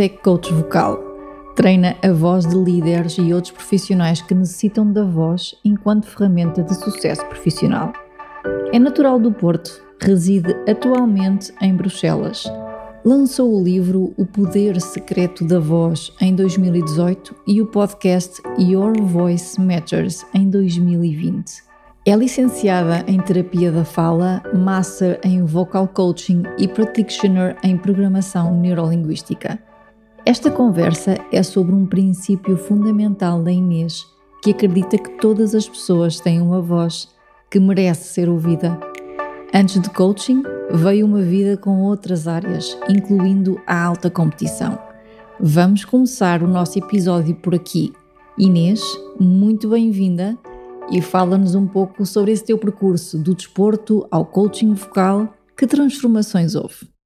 É coach vocal. Treina a voz de líderes e outros profissionais que necessitam da voz enquanto ferramenta de sucesso profissional. É natural do Porto, reside atualmente em Bruxelas. Lançou o livro O Poder Secreto da Voz em 2018 e o podcast Your Voice Matters em 2020. É licenciada em Terapia da Fala, Master em Vocal Coaching e Practitioner em Programação Neurolinguística. Esta conversa é sobre um princípio fundamental da Inês, que acredita que todas as pessoas têm uma voz que merece ser ouvida. Antes de coaching, veio uma vida com outras áreas, incluindo a alta competição. Vamos começar o nosso episódio por aqui. Inês, muito bem-vinda e fala-nos um pouco sobre esse teu percurso do desporto ao coaching vocal. Que transformações houve?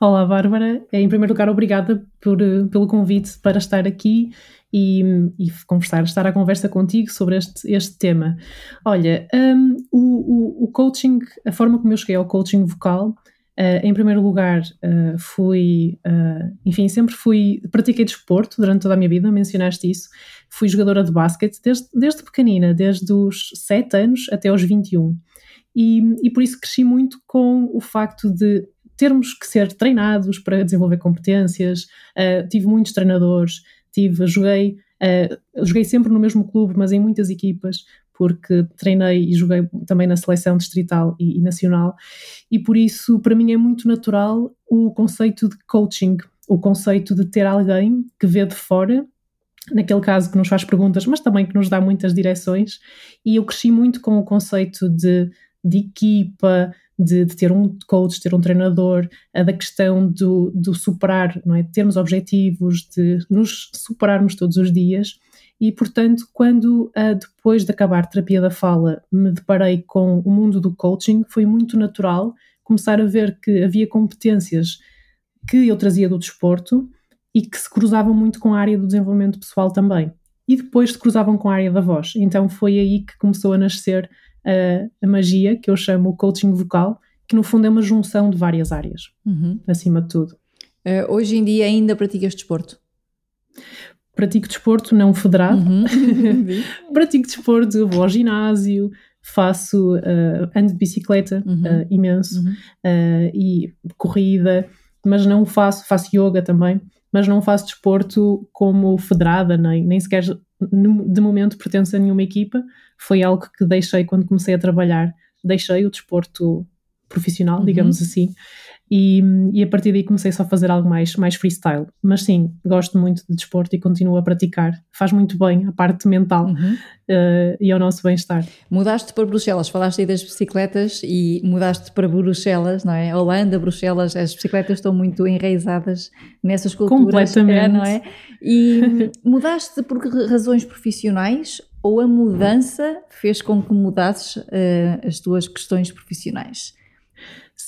Olá, Bárbara. Em primeiro lugar, obrigada por, eh, pelo convite para estar aqui e, e, conversar, estar à conversa contigo sobre este, este tema. Olha, um, o, o, o, coaching, a forma como eu cheguei ao coaching vocal, uh, em primeiro lugar, uh, fui, uh, enfim, sempre fui, pratiquei desporto durante toda a minha vida, mencionaste isso. Fui jogadora de basquete desde, desde pequenina, desde os 7 anos até os 21. E, e por isso cresci muito com o facto de termos que ser treinados para desenvolver competências. Uh, tive muitos treinadores, tive, joguei, uh, joguei sempre no mesmo clube, mas em muitas equipas, porque treinei e joguei também na seleção distrital e, e nacional, e por isso para mim é muito natural o conceito de coaching, o conceito de ter alguém que vê de fora naquele caso que nos faz perguntas, mas também que nos dá muitas direções, e eu cresci muito com o conceito de, de equipa, de, de, ter um coach, ter um treinador, a da questão do, do superar, não é? De termos objetivos, de nos superarmos todos os dias. E, portanto, quando uh, depois de acabar terapia da fala me deparei com o mundo do coaching, foi muito natural começar a ver que havia competências que eu trazia do desporto e que se cruzavam muito com a área do desenvolvimento pessoal também. E depois se cruzavam com a área da voz. Então foi aí que começou a nascer a, a magia, que eu chamo o coaching vocal, que no fundo é uma junção de várias áreas, uhum. acima de tudo. Uh, hoje em dia ainda praticas desporto? Pratico desporto não federado, uhum. pratico desporto, vou ao ginásio, faço, uh, ando de bicicleta uhum. uh, imenso uhum. uh, e corrida, mas não faço, faço yoga também, mas não faço desporto como federada, nem, nem sequer de momento pertenço a nenhuma equipa, foi algo que deixei quando comecei a trabalhar, deixei o desporto profissional, uhum. digamos assim, e, e, a partir daí comecei só a fazer algo mais, mais freestyle. Mas sim, gosto muito de desporto e continuo a praticar. Faz muito bem a parte mental uhum. uh, e ao nosso bem-estar. Mudaste para Bruxelas, falaste aí das bicicletas e mudaste para Bruxelas, não é? Holanda, Bruxelas, as bicicletas estão muito enraizadas nessas culturas. Completamente. Não é? E mudaste por razões profissionais ou a mudança fez com que mudasses uh, as tuas questões profissionais?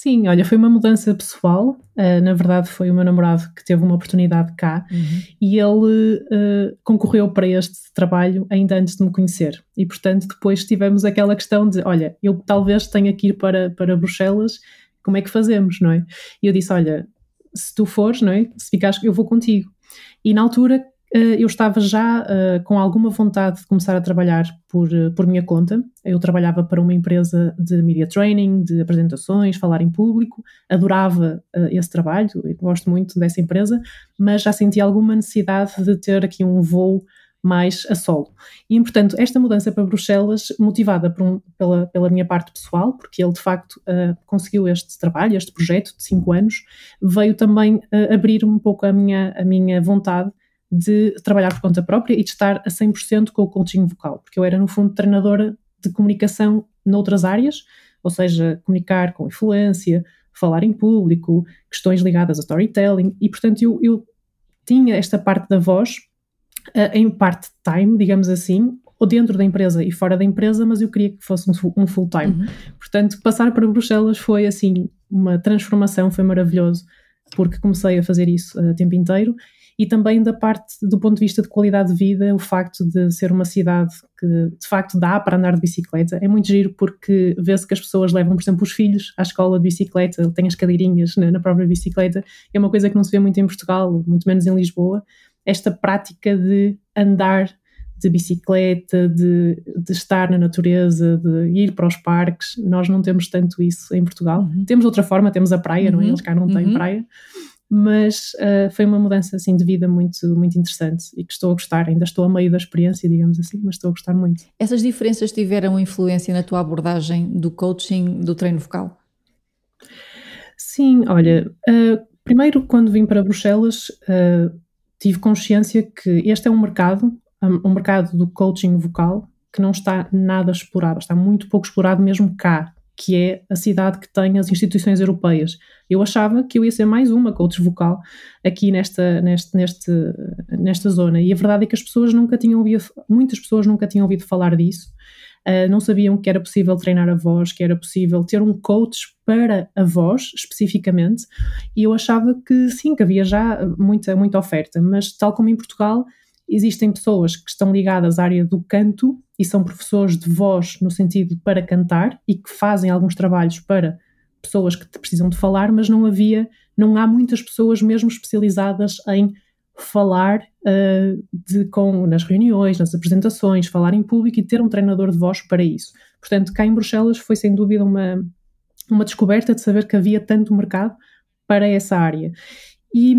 Sim, olha, foi uma mudança pessoal. Uh, na verdade, foi o meu namorado que teve uma oportunidade cá uhum. e ele uh, concorreu para este trabalho ainda antes de me conhecer. E, portanto, depois tivemos aquela questão de: olha, eu talvez tenha que ir para, para Bruxelas, como é que fazemos, não é? E eu disse: olha, se tu fores, não é? Se ficares, eu vou contigo. E na altura eu estava já uh, com alguma vontade de começar a trabalhar por, uh, por minha conta. Eu trabalhava para uma empresa de media training, de apresentações, falar em público. Adorava uh, esse trabalho, gosto muito dessa empresa, mas já senti alguma necessidade de ter aqui um voo mais a solo. E, portanto, esta mudança para Bruxelas, motivada um, pela, pela minha parte pessoal, porque ele de facto conseguiu este trabalho, este projeto de cinco anos, veio também abrir um pouco a minha, a minha vontade de trabalhar por conta própria e de estar a 100% com o coaching vocal, porque eu era, no fundo, treinadora de comunicação noutras áreas, ou seja, comunicar com influência, falar em público, questões ligadas a storytelling, e portanto eu, eu tinha esta parte da voz uh, em part-time, digamos assim, ou dentro da empresa e fora da empresa, mas eu queria que fosse um, full-time. Uhum. Portanto, passar para Bruxelas foi assim uma transformação, foi maravilhoso, porque comecei a fazer isso a tempo inteiro e também da parte do ponto de vista de qualidade de vida, o facto de ser uma cidade que de facto dá para andar de bicicleta é muito giro porque vê-se que as pessoas levam, por exemplo, os filhos à escola de bicicleta, têm as cadeirinhas na, na própria bicicleta, é uma coisa que não se vê muito em Portugal, muito menos em Lisboa, esta prática de andar de bicicleta, de, de, estar na natureza, de ir para os parques. Nós não temos tanto isso em Portugal. Uhum. Temos outra forma, temos a praia, uhum. não é? Uhum. Eles cá não têm uhum. praia mas uh, foi uma mudança assim de vida muito muito interessante e que estou a gostar. Ainda estou a meio da experiência, digamos assim, mas estou a gostar muito. Essas diferenças tiveram influência na tua abordagem do coaching do treino vocal? Sim, olha, uh, primeiro quando vim para Bruxelas uh, tive consciência que este é um mercado, um, um mercado do coaching vocal que não está nada explorado, está muito pouco explorado mesmo cá, que é a cidade que tem as instituições europeias. Eu achava que eu ia ser mais uma coach vocal aqui nesta, neste, neste, nesta zona, e a verdade é que as pessoas nunca tinham ouvido, muitas pessoas nunca tinham ouvido falar disso, uh, não sabiam que era possível treinar a voz, que era possível ter um coach para a voz, especificamente, e eu achava que sim, que havia já muita, muita oferta, mas tal como em Portugal, existem pessoas que estão ligadas à área do canto e são professores de voz no sentido para cantar e que fazem alguns trabalhos para pessoas que precisam de falar, mas não havia, não há muitas pessoas mesmo especializadas em falar uh, de, com, nas reuniões, nas apresentações, falar em público e ter um treinador de voz para isso. Portanto, cá em Bruxelas foi sem dúvida uma, uma descoberta de saber que havia tanto mercado para essa área. E,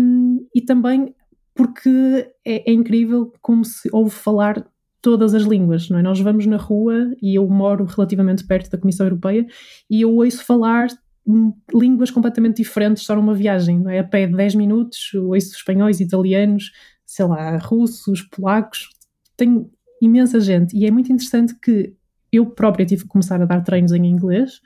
e também porque é, é, incrível como se ouve falar todas as línguas, não é? Nós vamos na rua e eu moro relativamente perto da Comissão Europeia e eu ouço falar línguas completamente diferentes só numa viagem, não é? A pé de 10 minutos, ouço espanhóis, italianos, sei lá, russos, polacos, tem imensa gente e é muito interessante que eu própria tive que começar a dar treinos em inglês,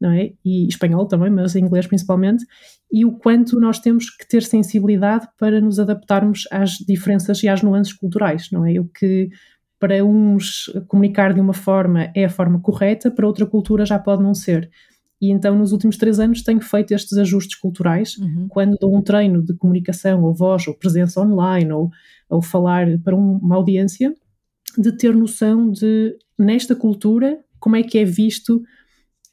não é? E espanhol também, mas inglês principalmente, e o quanto nós temos que ter sensibilidade para nos adaptarmos às diferenças e às nuances culturais, não é? O que para uns comunicar de uma forma é a forma correta, para outra cultura já pode não ser. E então, nos últimos três anos, tenho feito estes ajustes culturais. Uhum. Quando dou um treino de comunicação, ou voz, ou presença online, ou, ou falar para uma audiência, de ter noção de, nesta cultura, como é que é visto,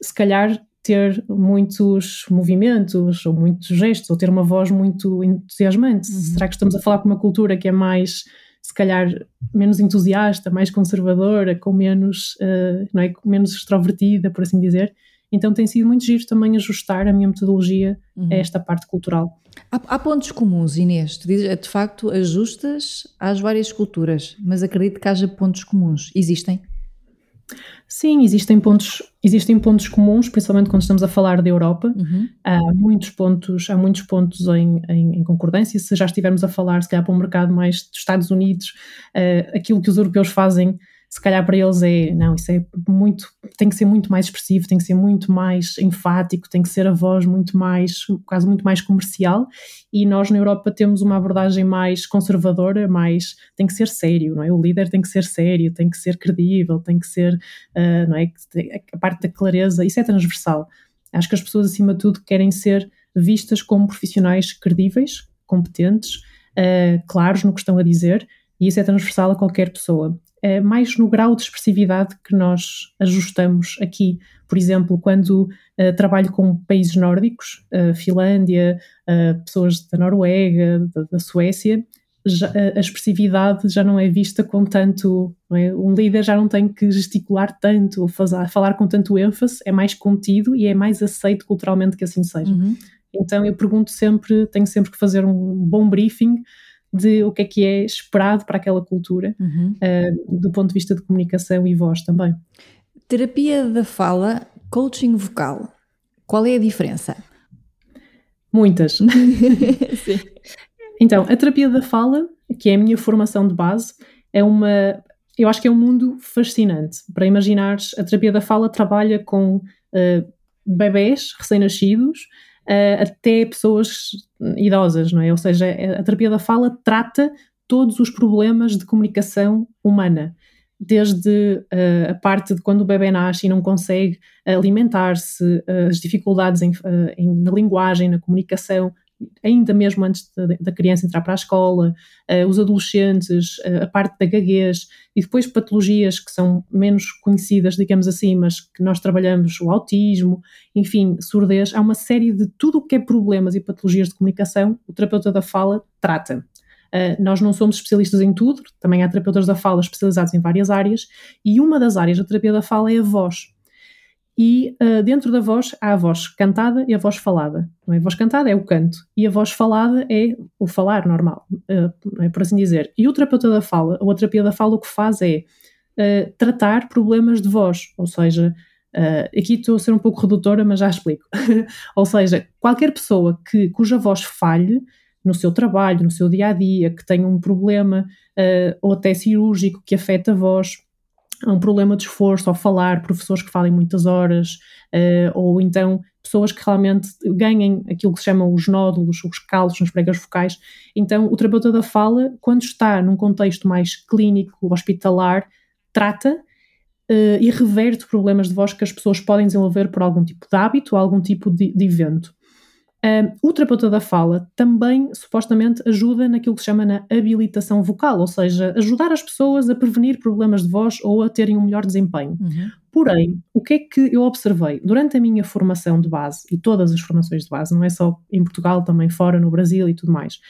se calhar, ter muitos movimentos, ou muitos gestos, ou ter uma voz muito entusiasmante. Uhum. Será que estamos a falar com uma cultura que é mais se calhar menos entusiasta, mais conservadora, com menos, uh, não é, menos extrovertida, por assim dizer. Então tem sido muito giro também ajustar a minha metodologia uhum. a esta parte cultural. Há, há, pontos comuns, Inês. Tu dizes, de facto, ajustas às várias culturas, mas acredito que haja pontos comuns. Existem? Sim, existem pontos, existem pontos comuns, principalmente quando estamos a falar da Europa. Uhum. Há muitos pontos, há muitos pontos em, em, em, concordância. Se já estivermos a falar, se calhar, para um mercado mais dos Estados Unidos, uh, aquilo que os europeus fazem se calhar para eles é, não, isso é muito, tem que ser muito mais expressivo, tem que ser muito mais enfático, tem que ser a voz muito mais, quase muito mais comercial, e nós na Europa temos uma abordagem mais conservadora, mais, tem que ser sério, não é? O líder tem que ser sério, tem que ser credível, tem que ser, uh, não é? A parte da clareza, isso é transversal. Acho que as pessoas, acima de tudo, querem ser vistas como profissionais credíveis, competentes, uh, claros no que estão a dizer, e isso é transversal a qualquer pessoa. É mais no grau de expressividade que nós ajustamos aqui. Por exemplo, quando uh, trabalho com países nórdicos, uh, Finlândia, uh, pessoas da Noruega, da, da Suécia, já, a expressividade já não é vista com tanto. É? Um líder já não tem que gesticular tanto ou fazer, falar com tanto ênfase, é mais contido e é mais aceito culturalmente que assim seja. Uhum. Então eu pergunto sempre, tenho sempre que fazer um bom briefing de o que é que é esperado para aquela cultura, uhum. uh, do ponto de vista de comunicação e voz também. Terapia da fala, coaching vocal. Qual é a diferença? Muitas. Então, a terapia da fala, que é a minha formação de base, é uma. Eu acho que é um mundo fascinante. Para imaginares, a terapia da fala trabalha com uh, bebés recém-nascidos uh, até pessoas idosas, não é? Ou seja, a terapia da fala trata todos os problemas de comunicação humana desde uh, a parte de quando o bebê nasce e não consegue alimentar-se, uh, as dificuldades em, uh, em, na linguagem, na comunicação, ainda mesmo antes da criança entrar para a escola, os adolescentes, a parte da gaguez e depois patologias que são menos conhecidas, digamos assim, mas que nós trabalhamos, o autismo, enfim, surdez, há uma série de tudo o que é problemas e patologias de comunicação, o terapeuta da fala trata. Uh, nós não somos especialistas em tudo, também há terapeutas da fala especializados em várias áreas, e uma das áreas da terapia da fala é a voz. E uh, dentro da voz há a voz cantada e a voz falada. É? A voz cantada é o canto e a voz falada é o falar normal, uh, é por assim dizer. E o terapeuta da fala, ou a terapia da fala, o que faz é tratar problemas de voz, ou seja, aqui estou a ser um pouco redutora, mas já explico. ou seja, qualquer pessoa que, cuja voz falhe, no seu trabalho, no seu dia a dia, que tem um problema uh, ou até cirúrgico que afeta a voz, um problema de esforço ao falar, professores que falem muitas horas, uh, ou então pessoas que realmente ganhem aquilo que se chamam os nódulos, os calos nas pregas vocais. Então, o terapeuta da fala, quando está num contexto mais clínico, hospitalar, trata uh, e reverte problemas de voz que as pessoas podem desenvolver por algum tipo de hábito ou algum tipo de, de evento. Um, o terapeuta da fala também supostamente ajuda naquilo que se chama na habilitação vocal, ou seja, ajudar as pessoas a prevenir problemas de voz ou a terem um melhor desempenho. Uhum. Porém, o que é que eu observei durante a minha formação de base e todas as formações de base, não é só em Portugal, também fora, no Brasil e tudo mais,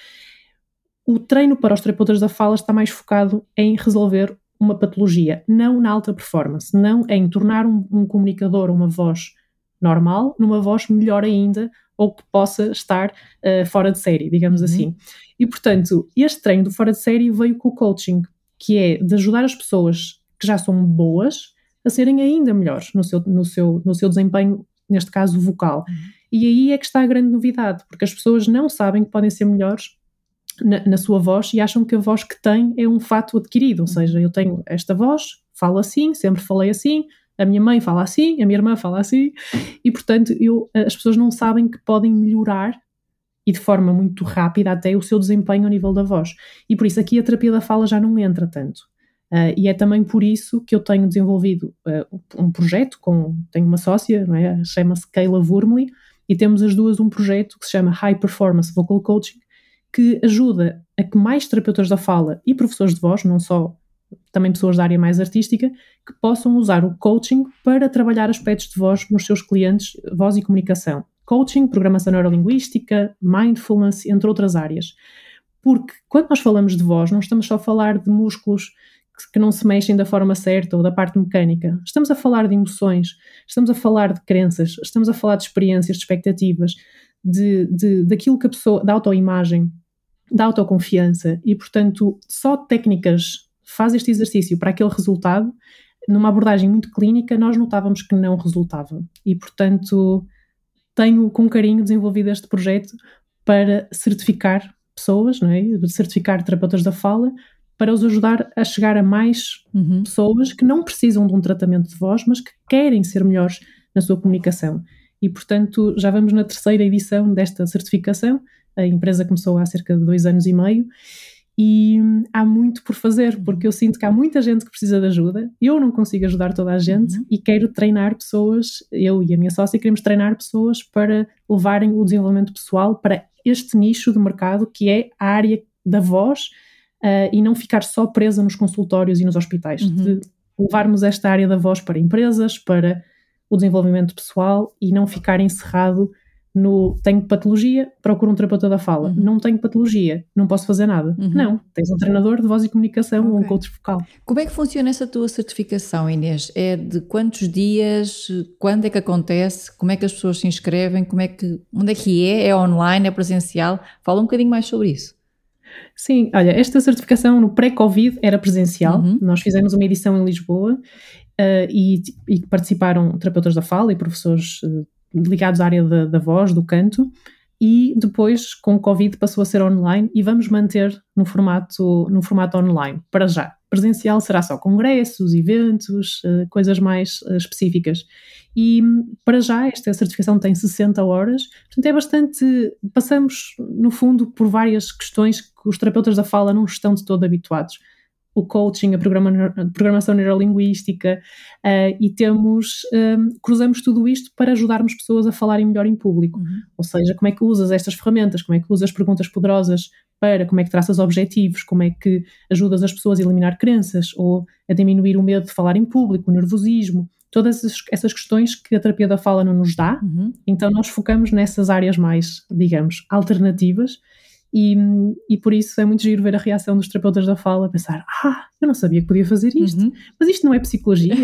o treino para os terapeutas da fala está mais focado em resolver uma patologia, não na alta performance, não em tornar um, um comunicador, uma voz normal, numa voz melhor ainda, ou que possa estar uh, fora de série, digamos uhum. assim. E portanto, este treino do fora de série veio com o coaching, que é de ajudar as pessoas que já são boas a serem ainda melhores no seu, no seu, no seu desempenho, neste caso vocal. Uhum. E aí é que está a grande novidade, porque as pessoas não sabem que podem ser melhores na, na, sua voz e acham que a voz que têm é um fato adquirido, ou uhum. seja, eu tenho esta voz, falo assim, sempre falei assim, a minha mãe fala assim, a minha irmã fala assim, e portanto eu, as pessoas não sabem que podem melhorar e de forma muito rápida até o seu desempenho ao nível da voz. E por isso aqui a terapia da fala já não entra tanto. Uh, e é também por isso que eu tenho desenvolvido uh, um projeto com, tenho uma sócia, é? chama-se Kayla Wurmley, e temos as duas um projeto que se chama High Performance Vocal Coaching, que ajuda a que mais terapeutas da fala e professores de voz, não só também pessoas da área mais artística, que possam usar o coaching para trabalhar aspectos de voz nos seus clientes, voz e comunicação. Coaching, programação neurolinguística, mindfulness, entre outras áreas. Porque quando nós falamos de voz, não estamos só a falar de músculos que não se mexem da forma certa ou da parte mecânica. Estamos a falar de emoções, estamos a falar de crenças, estamos a falar de experiências, de expectativas, de, de, daquilo que a pessoa, da autoimagem, da autoconfiança e, portanto, só técnicas faz este exercício para aquele resultado, numa abordagem muito clínica, nós notávamos que não resultava. E, portanto, tenho com carinho desenvolvido este projeto para certificar pessoas, não é? certificar terapeutas da fala, para os ajudar a chegar a mais uhum. pessoas que não precisam de um tratamento de voz, mas que querem ser melhores na sua comunicação. E, portanto, já vamos na terceira edição desta certificação. A empresa começou há cerca de dois anos e meio e há muito por fazer, porque eu sinto que há muita gente que precisa de ajuda, eu não consigo ajudar toda a gente uhum. e quero treinar pessoas, eu e a minha sócia queremos treinar pessoas para levarem o desenvolvimento pessoal para este nicho de mercado que é a área da voz uh, e não ficar só presa nos consultórios e nos hospitais, uhum. de levarmos esta área da voz para empresas, para o desenvolvimento pessoal e não ficar encerrado no tenho patologia, procuro um terapeuta da fala. Uhum. Não tenho patologia, não posso fazer nada. Uhum. Não, tens um treinador de voz e comunicação okay. ou um coach vocal. Como é que funciona essa tua certificação, Inês? É de quantos dias? Quando é que acontece? Como é que as pessoas se inscrevem? Como é que, onde é que é? É online? É presencial? Fala um bocadinho mais sobre isso. Sim, olha, esta certificação no pré-Covid era presencial. Uhum. Nós fizemos uma edição em Lisboa uh, e, e, participaram terapeutas da fala e professores uh, ligados à área da, da voz, do canto, e depois, com o Covid, passou a ser online e vamos manter no formato, no formato online, para já. Presencial será só congressos, eventos, uh, coisas mais uh, específicas. E para já, esta certificação tem 60 horas, portanto é bastante. Passamos, no fundo, por várias questões que os terapeutas da fala não estão de todo habituados o coaching, a, programa, a programação neurolinguística uh, e temos, um, ehm, cruzamos tudo isto para ajudarmos pessoas a falarem melhor em público. Uhum. Ou seja, como é que usas estas ferramentas, como é que usas perguntas poderosas para, como é que traças objetivos, como é que ajudas as pessoas a eliminar crenças ou a diminuir o medo de falar em público, o nervosismo, todas essas questões que a terapia da fala não nos dá. Uhum. Então nós focamos nessas áreas mais, digamos, alternativas e, e por isso é muito giro ver a reação dos terapeutas da fala, pensar: ah, eu não sabia que podia fazer isto, uhum. mas isto não é psicologia,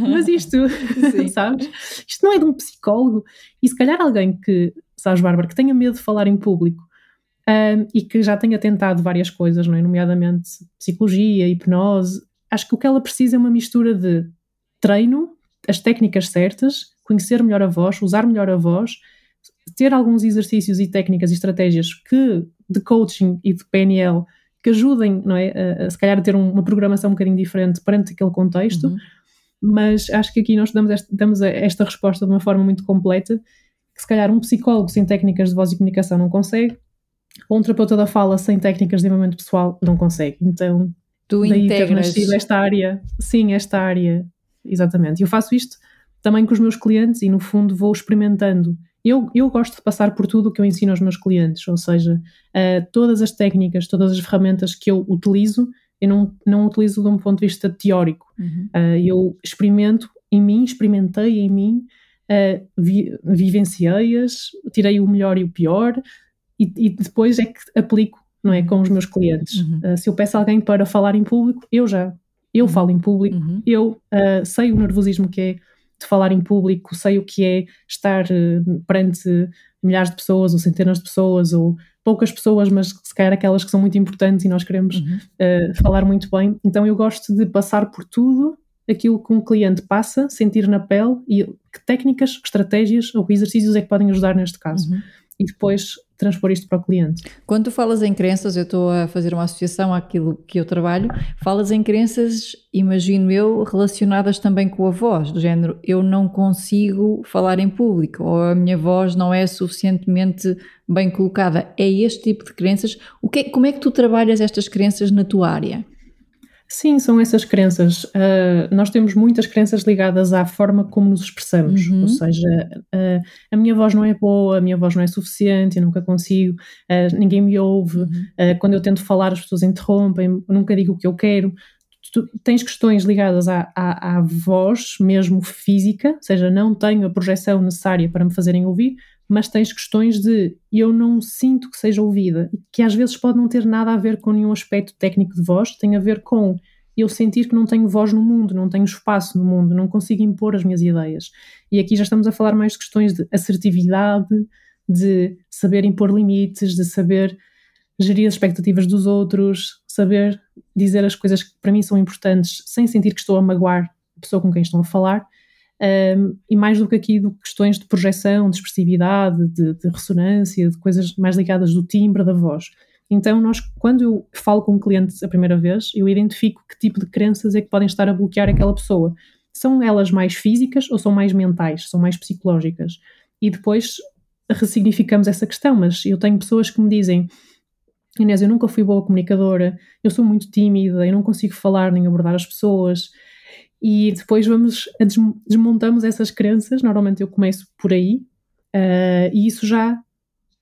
mas isto, sabes? Isto não é de um psicólogo. E se calhar alguém que, sabes, Bárbara, que tenha medo de falar em público um, e que já tenha tentado várias coisas, não é? nomeadamente psicologia, hipnose, acho que o que ela precisa é uma mistura de treino, as técnicas certas, conhecer melhor a voz, usar melhor a voz ter alguns exercícios e técnicas e estratégias que de coaching e de PNL que ajudem, não é, a, a se calhar a ter uma programação um bocadinho diferente perante aquele contexto, uhum. mas acho que aqui nós damos esta, damos esta resposta de uma forma muito completa, que se calhar um psicólogo sem técnicas de voz e comunicação não consegue, ou um terapeuta da fala sem técnicas de desenvolvimento pessoal não consegue. Então, tu daí integras... ter esta área, sim, esta área, exatamente. Eu faço isto também com os meus clientes e no fundo vou experimentando eu, eu gosto de passar por tudo o que eu ensino aos meus clientes, ou seja, uh, todas as técnicas, todas as ferramentas que eu utilizo, eu não, não utilizo de um ponto de vista teórico. Uhum. Uh, eu experimento em mim, experimentei em mim, uh, vi, vivenciei-as, tirei o melhor e o pior, e, e, depois é que aplico, não é, com os meus clientes. Uhum. se eu peço alguém para falar em público, eu já, eu uhum. falo em público, uhum. eu sei o nervosismo que é de falar em público, sei o que é estar uh, perante milhares de pessoas ou centenas de pessoas ou poucas pessoas, mas se calhar aquelas que são muito importantes e nós queremos uhum. uh, falar muito bem. Então eu gosto de passar por tudo aquilo que um cliente passa, sentir na pele e que técnicas, estratégias ou exercícios é que podem ajudar neste caso. Uhum. E depois transpor isto para o cliente. Quando tu falas em crenças, eu estou a fazer uma associação àquilo que eu trabalho, falas em crenças, imagino eu, relacionadas também com a voz, do género, eu não consigo falar em público, ou a minha voz não é suficientemente bem colocada. É este tipo de crenças. O que, é, como é que tu trabalhas estas crenças na tua área? Sim, são essas crenças. Uh, nós temos muitas crenças ligadas à forma como nos expressamos, uhum. ou seja, uh, a minha voz não é boa, a minha voz não é suficiente, eu nunca consigo, uh, ninguém me ouve, uhum. quando eu tento falar as pessoas interrompem, nunca digo o que eu quero. Tu tens questões ligadas à, à, à voz mesmo física, ou seja, não tenho a projeção necessária para me fazerem ouvir, mas tens questões de eu não sinto que seja ouvida, que às vezes pode não ter nada a ver com nenhum aspecto técnico de voz, tem a ver com eu sentir que não tenho voz no mundo, não tenho espaço no mundo, não consigo impor as minhas ideias. E aqui já estamos a falar mais de questões de assertividade, de saber impor limites, de saber gerir as expectativas dos outros, saber dizer as coisas que para mim são importantes sem sentir que estou a magoar a pessoa com quem estão a falar um, e mais do que aqui do questões de projeção, de expressividade, de, de, ressonância, de coisas mais ligadas do timbre da voz. Então, nós, quando eu falo com um cliente a primeira vez, eu identifico que tipo de crenças é que podem estar a bloquear aquela pessoa. São elas mais físicas ou são mais mentais, são mais psicológicas? E depois ressignificamos essa questão, mas eu tenho pessoas que me dizem Inês, eu nunca fui boa comunicadora, eu sou muito tímida, eu não consigo falar nem abordar as pessoas, e depois vamos desmontamos essas crenças. Normalmente eu começo por aí uh, e isso já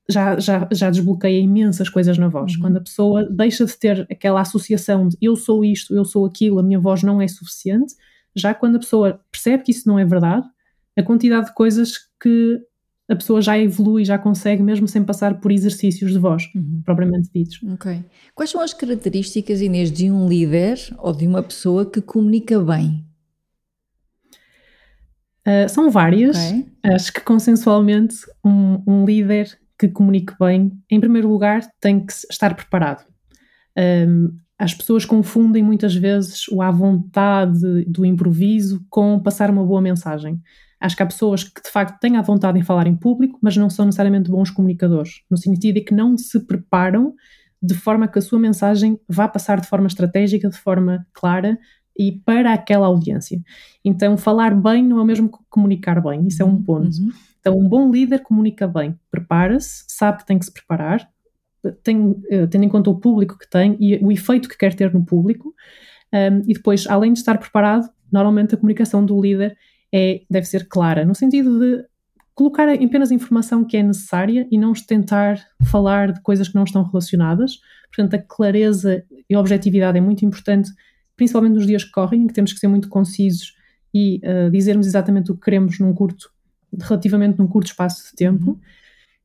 já, já, já desbloqueia imensas coisas na voz. Uhum. Quando a pessoa deixa de ter aquela associação de eu sou isto, eu sou aquilo, a minha voz não é suficiente, já quando a pessoa percebe que isso não é verdade, a quantidade de coisas que a pessoa já evolui, já consegue, mesmo sem passar por exercícios de voz, uhum. propriamente ditos. Ok. Quais são as características, Inês, de um líder ou de uma pessoa que comunica bem? Uh, são várias. Okay. Acho que consensualmente um, um, líder que comunique bem, em primeiro lugar, tem que estar preparado. Um, as pessoas confundem muitas vezes o à vontade do improviso com passar uma boa mensagem. Acho que há pessoas que de facto têm a vontade em falar em público, mas não são necessariamente bons comunicadores, no sentido de que não se preparam de forma que a sua mensagem vá passar de forma estratégica, de forma clara e para aquela audiência. Então, falar bem não é o mesmo que comunicar bem, isso é um uhum, ponto. Uhum. Então, um bom líder comunica bem, prepara-se, sabe que tem que se preparar, tem, eh, tendo em conta o público que tem e o efeito que quer ter no público, um, e depois, além de estar preparado, normalmente a comunicação do líder é, deve ser clara, no sentido de colocar apenas a informação que é necessária e não tentar falar de coisas que não estão relacionadas. Portanto, a clareza e a objetividade é muito importante, principalmente nos dias que correm, em que temos que ser muito concisos e uh, dizermos exatamente o que queremos num curto, relativamente num curto espaço de tempo. Uhum.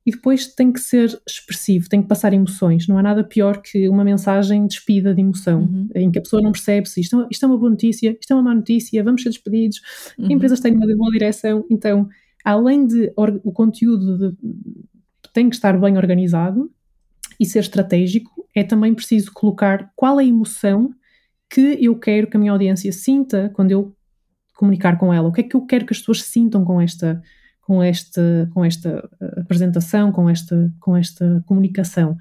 E depois tem que ser expressivo, tem que passar emoções. Não há nada pior que uma mensagem despida de emoção, uhum. em que a pessoa não percebe se isto, é isto, é uma boa notícia, isto é uma má notícia, vamos ser despedidos, uhum. empresas têm uma boa direção. Então, além de o conteúdo de, tem que estar bem organizado e ser estratégico, é também preciso colocar qual é a emoção que eu quero que a minha audiência sinta quando eu comunicar com ela. O que é que eu quero que as pessoas sintam com esta, com esta, com esta eh, apresentação, com esta, com esta comunicação?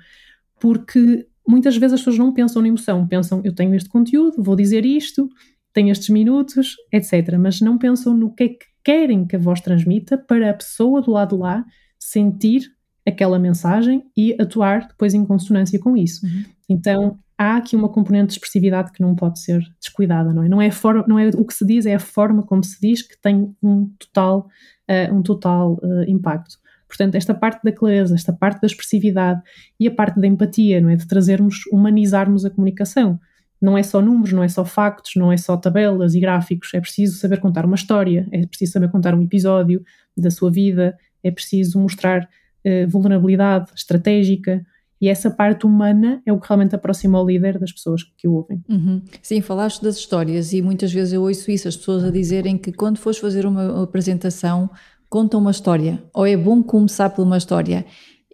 Porque muitas vezes as pessoas não pensam na emoção, pensam eu tenho este conteúdo, vou dizer isto, tenho estes minutos, etc. Mas não pensam no que é que querem que a voz transmita para a pessoa do lado de lá sentir aquela mensagem e atuar depois em consonância com isso. Uhum. Então há aqui uma componente de expressividade que não pode ser descuidada, não é? Não é, forma, não é o que se diz, é a forma como se diz que tem um total, uh, um total uh, impacto. Portanto, esta parte da clareza, esta parte da expressividade e a parte da empatia, não é? De trazermos, humanizarmos a comunicação não é só números, não é só factos, não é só tabelas e gráficos, é preciso saber contar uma história, é preciso saber contar um episódio da sua vida, é preciso mostrar uh, vulnerabilidade estratégica, e essa parte humana é o que realmente aproxima o líder das pessoas que o ouvem. Uhum. Sim, falaste das histórias e muitas vezes eu ouço isso, as pessoas a dizerem que quando fores fazer uma apresentação, conta uma história, ou é bom começar por uma história.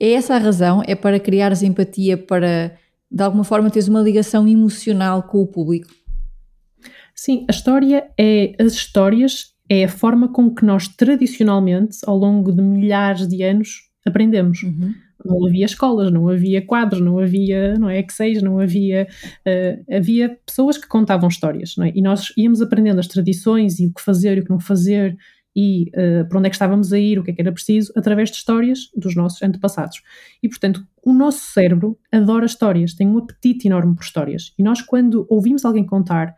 É essa a razão? É para criar empatia, para de alguma forma tens uma ligação emocional com o público. Sim, a história é as histórias é a forma com que nós tradicionalmente, ao longo de milhares de anos, aprendemos. Uhum. Não havia escolas, não havia quadros, não havia não é, X6, não havia. Uh, havia pessoas que contavam histórias, é? E nós íamos aprendendo as tradições e o que fazer e o que não fazer e uh, para onde é que estávamos a ir, o que é que era preciso, através de histórias dos nossos antepassados. E, portanto, o nosso cérebro adora histórias, tem um apetite enorme por histórias. E nós, quando ouvimos alguém contar,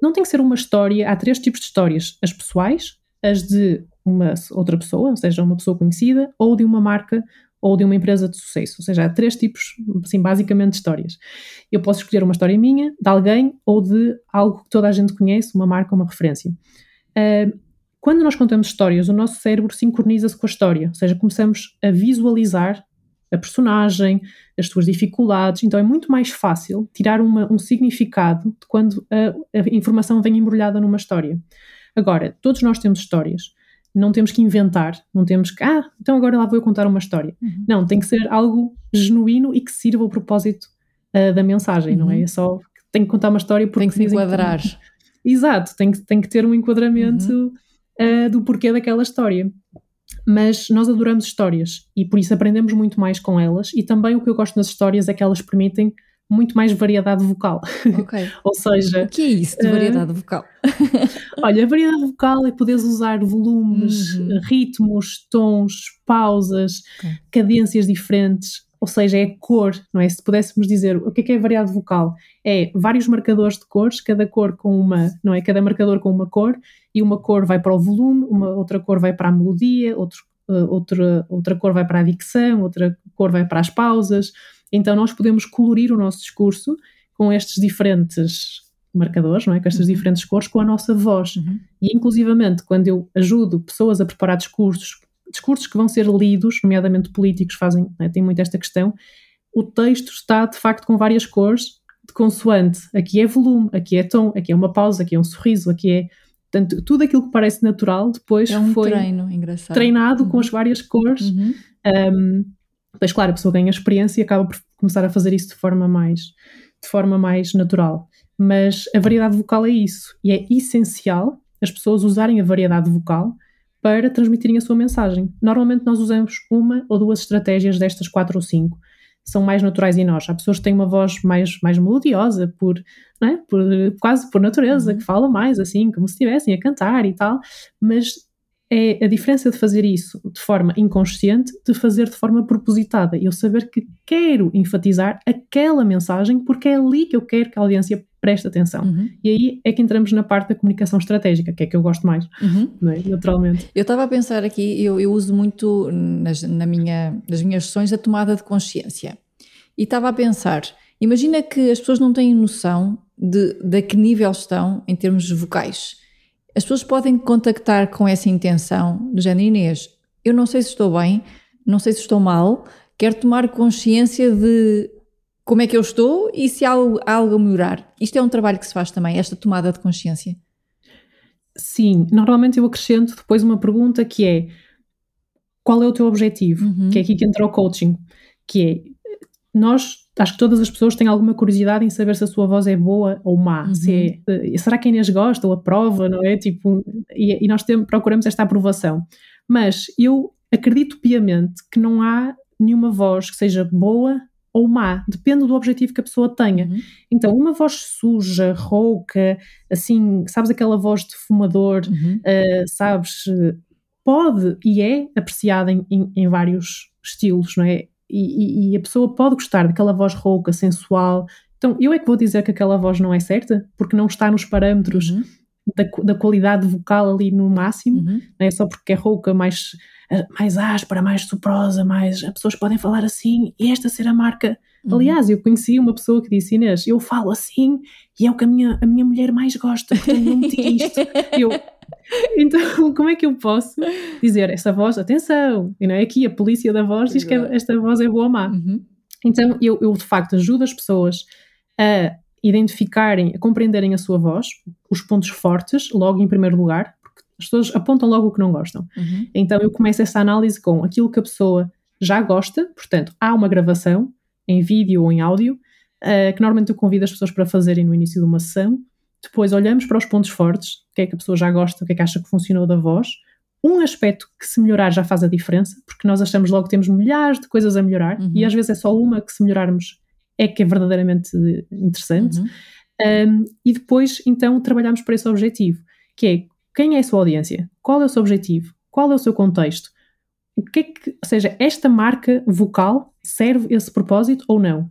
não tem que ser uma história, há três tipos de histórias: as pessoais, as de uma outra pessoa, ou seja, uma pessoa conhecida, ou de uma marca ou de uma empresa de sucesso. Ou seja, há três tipos, assim, basicamente, de histórias. Eu posso escolher uma história minha, de alguém, ou de algo que toda a gente conhece, uma marca, uma referência. Uh, quando nós contamos histórias, o nosso cérebro sincroniza-se com a história, ou seja, começamos a visualizar a personagem, as suas dificuldades, então é muito mais fácil tirar uma, um significado de quando a, a informação vem embrulhada numa história. Agora, todos nós temos histórias, não temos que inventar, não temos que, ah, então agora lá vou eu contar uma história. Uhum. Não, tem que ser algo genuíno e que sirva ao propósito uh, da mensagem, uhum. não é? uhum. É só tem que contar uma história porque tem que se enquadrar. Que, exato, tem que, tem que ter um enquadramento uhum uh, do porquê daquela história. Mas nós adoramos histórias e por isso aprendemos muito mais com elas. E também o que eu gosto nas histórias é que elas permitem muito mais variedade vocal. Ok. Ou seja. O que é isso de variedade uh, vocal? olha, a variedade vocal é poderes usar volumes, uhum. ritmos, tons, pausas, okay. cadências diferentes ou seja, é cor, não é? Se pudéssemos dizer o que é que é variedade vocal, é vários marcadores de cores, cada cor com uma, não é? Cada marcador com uma cor, e uma cor vai para o volume, uma outra cor vai para a melodia, outro, uh, outra, outra cor vai para a dicção, outra cor vai para as pausas. Então nós podemos colorir o nosso discurso com estes diferentes marcadores, não é? Com estas uhum. diferentes cores, com a nossa voz. Uhum. E inclusivamente, quando eu ajudo pessoas a preparar discursos discursos que vão ser lidos, nomeadamente políticos, fazem, né, tem muito esta questão, o texto está de facto com várias cores de consoante. Aqui é volume, aqui é tom, aqui é uma pausa, aqui é um sorriso, aqui é. Portanto, tudo aquilo que parece natural depois é um foi treino, treinado uhum. com as várias cores. Uhum. Um, depois, claro, a pessoa ganha experiência e acaba por começar a fazer isso de forma mais, de forma mais natural. Mas a variedade vocal é isso, e é essencial as pessoas usarem a variedade vocal para transmitirem a sua mensagem. Normalmente nós usamos uma ou duas estratégias destas quatro ou cinco. São mais naturais em nós. Há pessoas que têm uma voz mais, mais melodiosa, por, é? por quase por natureza, uhum. que falam mais assim, como se estivessem a cantar e tal, mas é a diferença de fazer isso de forma inconsciente de fazer de forma propositada. Eu saber que quero enfatizar aquela mensagem porque é ali que eu quero que a audiência preste atenção. Uhum. E aí é que entramos na parte da comunicação estratégica, que é que eu gosto mais, uhum. é? naturalmente. Eu estava a pensar aqui, eu, eu uso muito nas, na minha, nas minhas sessões a tomada de consciência. E estava a pensar, imagina que as pessoas não têm noção de, de que nível estão em termos vocais as pessoas podem contactar com essa intenção, do género Inês, eu não sei se estou bem, não sei se estou mal, quero tomar consciência de como é que eu estou e se há algo, há algo a melhorar. Isto é um trabalho que se faz também, esta tomada de consciência. Sim, normalmente eu acrescento depois uma pergunta que é qual é o teu objetivo? Uhum. Que é aqui que entra o coaching, que é nós acho que todas as pessoas têm alguma curiosidade em saber se a sua voz é boa ou má. Uhum. Se é, será que a Inês gosta ou aprova, não é? Tipo, e, e nós temos, procuramos esta aprovação. Mas eu acredito piamente que não há nenhuma voz que seja boa ou má, depende do objetivo que a pessoa tenha. Uhum. Então, uma voz suja, rouca, assim, sabes aquela voz de fumador, uhum. uh, sabes, pode e é apreciada em, em, em vários estilos, não é? E, e, a pessoa pode gostar daquela voz rouca, sensual. Então, eu é que vou dizer que aquela voz não é certa, porque não está nos parâmetros uhum. da, da, qualidade vocal ali no máximo, uhum. não é só porque é rouca, mais, eh, mais áspera, mais suprosa, mais. As pessoas podem falar assim e esta ser a marca. Uhum. Aliás, eu conheci uma pessoa que disse: Inês, eu falo assim e é o que a minha, a minha mulher mais gosta, portanto não me tire isto. eu, então, como é que eu posso dizer essa voz, atenção, e não é aqui a polícia da voz diz que esta voz é boa ou má. Uhum. Então, eu, eu de facto ajudo as pessoas a identificarem, a compreenderem a sua voz, os pontos fortes, logo em primeiro lugar, porque as pessoas apontam logo o que não gostam. Uhum. Então, eu começo essa análise com aquilo que a pessoa já gosta, portanto, há uma gravação em vídeo ou em áudio, uh, que normalmente eu convido as pessoas para fazerem no início de uma sessão, depois olhamos para os pontos fortes, o que é que a pessoa já gosta, o que é que acha que funcionou da voz. Um aspecto que se melhorar já faz a diferença, porque nós achamos logo que temos milhares de coisas a melhorar uhum. e às vezes é só uma que se melhorarmos é que é verdadeiramente interessante. Uhum. Um, e depois, então, trabalhamos para esse objetivo, que é quem é a sua audiência? Qual é o seu objetivo? Qual é o seu contexto? O que é que, ou seja, esta marca vocal serve esse propósito ou não?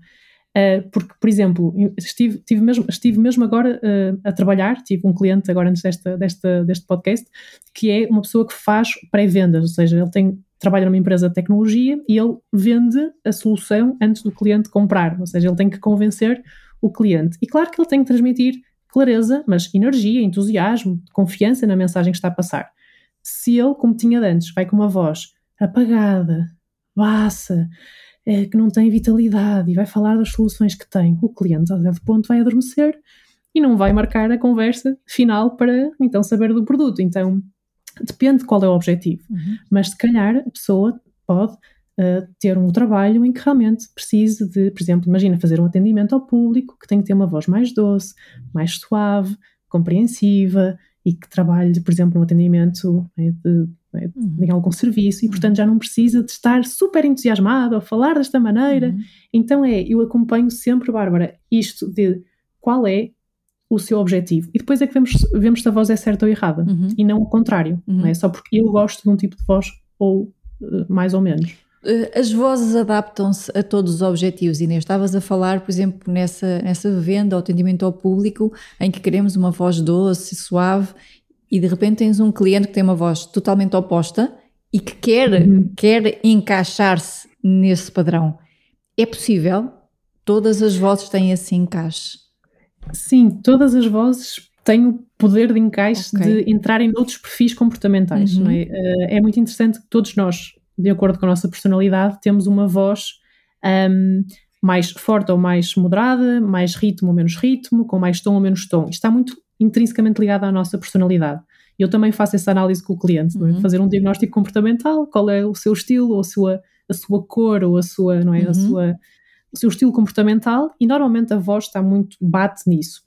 Uh, porque, por exemplo, estive, estive, mesmo, estive mesmo agora uh, a trabalhar, tive um cliente agora antes desta, desta, deste podcast, que é uma pessoa que faz pré-vendas, ou seja, ele tem, trabalha numa empresa de tecnologia e ele vende a solução antes do cliente comprar, ou seja, ele tem que convencer o cliente. E claro que ele tem que transmitir clareza, mas energia, entusiasmo, confiança na mensagem que está a passar. Se ele, como tinha antes, vai com uma voz apagada, baça, é, que não tem vitalidade e vai falar das soluções que tem, o cliente, a dado ponto, vai adormecer e não vai marcar a conversa final para então saber do produto. Então depende qual é o objetivo, uhum. mas se calhar a pessoa pode uh, ter um trabalho em que realmente precise de, por exemplo, imagina fazer um atendimento ao público que tem que ter uma voz mais doce, mais suave, compreensiva e que trabalhe, por exemplo, no atendimento né, de né, uhum. em algum serviço e, uhum. portanto, já não precisa de estar super entusiasmado a falar desta maneira. Uhum. Então, é, eu acompanho sempre, Bárbara, isto de qual é o seu objetivo. E depois é que vemos, vemos se a voz é certa ou errada. Uhum. E não o contrário. Não é uhum. só porque eu gosto de um tipo de voz ou uh, mais ou menos. Eh, as vozes adaptam-se a todos os objetivos, Inês. Estavas a falar, por exemplo, nessa, nessa venda ou atendimento ao público, em que queremos uma voz doce, suave, e de repente tens um cliente que tem uma voz totalmente oposta e que quer, uhum. quer encaixar-se nesse padrão. É possível? Todas as vozes têm esse encaixe? Sim, todas as vozes têm o poder de encaixe okay. de entrar em outros perfis comportamentais. Uhum. É? É? muito interessante que todos nós de acordo com a nossa personalidade, temos uma voz um, mais forte ou mais moderada, mais ritmo ou menos ritmo, com mais tom ou menos tom. Isto está muito intrinsecamente ligado à nossa personalidade. Eu também faço essa análise com o cliente, é? uhum. fazer um diagnóstico comportamental, qual é o seu estilo, ou a sua, a sua cor, ou a sua, não é, uhum. a sua o seu estilo comportamental e normalmente a voz está muito, bate nisso.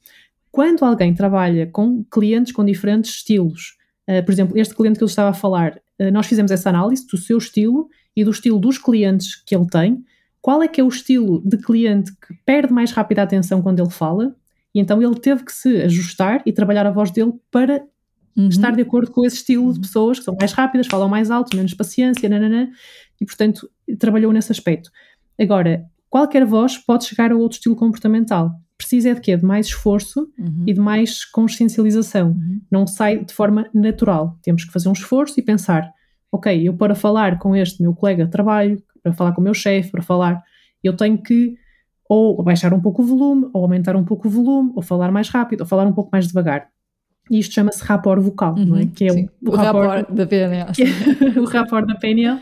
Quando alguém trabalha com clientes com diferentes estilos, uh, por exemplo, este cliente que eu estava a falar, uh, nós fizemos essa análise do seu estilo e do estilo dos clientes que ele tem, qual é que é o estilo de cliente que perde mais rápido a atenção quando ele fala, e então ele teve que se ajustar e trabalhar a voz dele para uhum. estar de acordo com esse estilo de uhum. pessoas que são mais rápidas, falam mais alto, menos paciência, nananã, e portanto trabalhou nesse aspecto. Agora, qualquer voz pode chegar a outro estilo comportamental. Precisa é de quê? De mais esforço uhum. e de mais consciencialização. Uhum. Não sai de forma natural. Temos que fazer um esforço e pensar, ok, eu para falar com este meu colega de trabalho, para falar com o meu chefe, para falar, eu tenho que ou baixar um pouco o volume, ou aumentar um pouco o volume, ou falar mais rápido, ou falar um pouco mais devagar. E isto chama-se rapport vocal, uhum, não é? Uhum, que é o, o, rapport, da PNL. É o rapport da PNL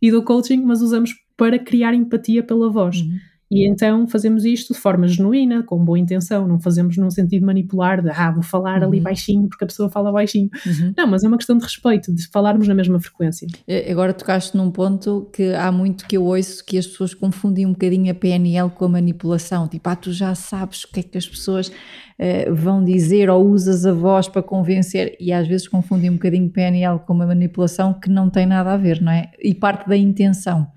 e do coaching, mas usamos para criar empatia pela voz. Uhum. E então fazemos isto de forma genuína, com boa intenção, não fazemos num sentido manipular de ah, vou falar uhum. ali baixinho porque a pessoa fala baixinho. Uhum. Não, mas é uma questão de respeito, de falarmos na mesma frequência. Agora tocaste num ponto que há muito que eu ouço que as pessoas confundem um bocadinho a PNL com a manipulação. Tipo, ah, tu já sabes o que é que as pessoas uh, vão dizer ou usas a voz para convencer e às vezes confundem um bocadinho PNL com uma manipulação que não tem nada a ver, não é? E parte da intenção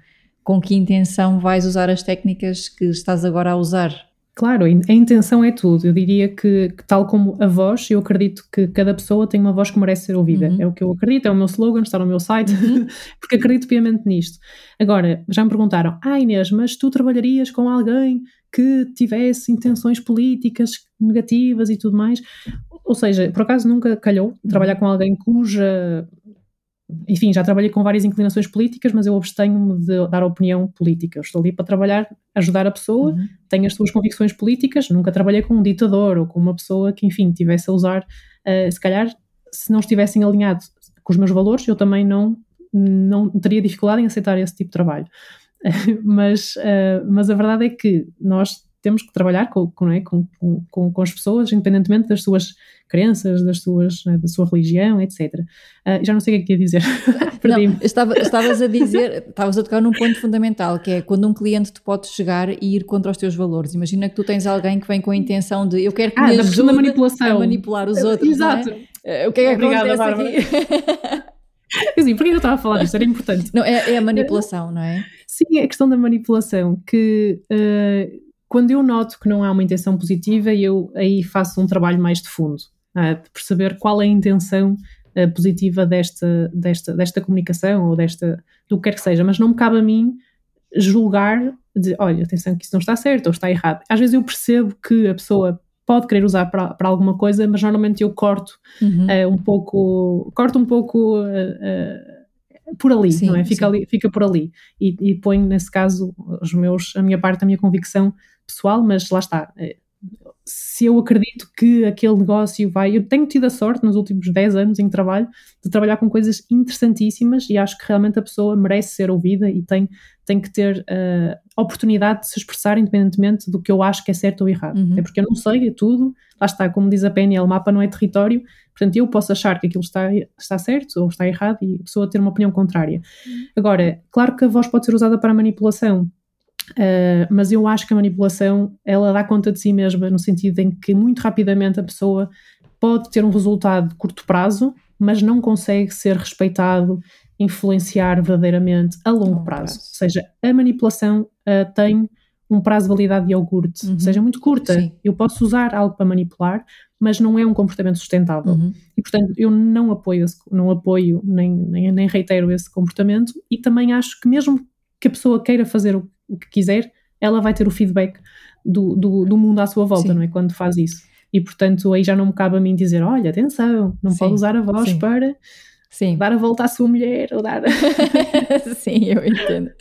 com que intenção vais usar as técnicas que estás agora a usar. Claro, a intenção é tudo. Eu diria que, que, tal como a voz, eu acredito que cada pessoa tem uma voz que merece ser ouvida. Uhum. É o que eu acredito, é o meu slogan, está no meu site, uhum. porque acredito piamente nisto. Agora, já me perguntaram, ah Inês, mas tu trabalharias com alguém que tivesse intenções políticas negativas e tudo mais? Ou seja, por acaso nunca calhou uhum. trabalhar com alguém cuja enfim, já trabalhei com várias inclinações políticas, mas eu abstenho-me de dar opinião política. Eu estou ali para trabalhar, ajudar a pessoa, uhum. tenho as suas convicções políticas, nunca trabalhei com um ditador ou com uma pessoa que, enfim, tivesse a usar, uh, se calhar, se não estivessem alinhados com os meus valores, eu também não, não teria dificuldade em aceitar esse tipo de trabalho. mas, uh, mas a verdade é que nós temos que trabalhar com, com, é? com, com, com, as pessoas, independentemente das suas crenças, das suas, né, da sua religião, etc. Uh, ah, já não sei o que é que ia dizer. não, estava, estavas a dizer, estavas a tocar num ponto fundamental, que é quando um cliente te pode chegar e ir contra os teus valores. Imagina que tu tens alguém que vem com a intenção de eu quero que ah, me ajude a manipular os outros. Exato. É? O que é que Obrigada, acontece aqui? Assim, por que eu estava a falar disto? Era importante. Não, é, é, a manipulação, não é? Sim, é a questão da manipulação, que uh, quando eu noto que não há uma intenção positiva, eu aí faço um trabalho mais de fundo, uh, de perceber qual é a intenção uh, positiva desta, desta, desta comunicação ou desta, do que quer que seja, mas não me cabe a mim julgar de, olha, atenção que isso não está certo ou está errado. Às vezes eu percebo que a pessoa pode querer usar para, para alguma coisa, mas normalmente eu corto uhum. uh, um pouco, corto um pouco uh, por ali, sim, não é? Fica, ali, fica por ali e, e ponho nesse caso os meus, a minha parte, a minha convicção pessoal, mas lá está. Eh, se eu acredito que aquele negócio vai. Eu tenho tido a sorte nos últimos 10 anos em trabalho de trabalhar com coisas interessantíssimas e acho que realmente a pessoa merece ser ouvida e tem, tem que ter a uh, oportunidade de se expressar independentemente do que eu acho que é certo ou errado. Uhum. É porque eu não sei é tudo. Lá está, como diz a PNL, o mapa não é território, portanto eu posso achar que aquilo está, está certo ou está errado e a pessoa ter uma opinião contrária. Uhum. Agora, claro que a voz pode ser usada para manipulação Uh, mas eu acho que a manipulação ela dá conta de si mesma no sentido em que muito rapidamente a pessoa pode ter um resultado de curto prazo, mas não consegue ser respeitado, influenciar verdadeiramente a longo, longo prazo. prazo. Ou seja, a manipulação uh, tem um prazo de validade de iogurte, uhum. seja muito curta. Sim. Eu posso usar algo para manipular, mas não é um comportamento sustentável. Uhum. E portanto, eu não apoio, esse, não apoio nem, nem, nem reitero esse comportamento e também acho que mesmo que a pessoa queira fazer o o que quiser, ela vai ter o feedback do, do, do mundo à sua volta, sim. não é? Quando faz isso. E portanto, aí já não me cabe a mim dizer: olha, atenção, não sim. pode usar a voz sim. para Sim. dar a volta à sua mulher ou dar. Sim, eu entendo.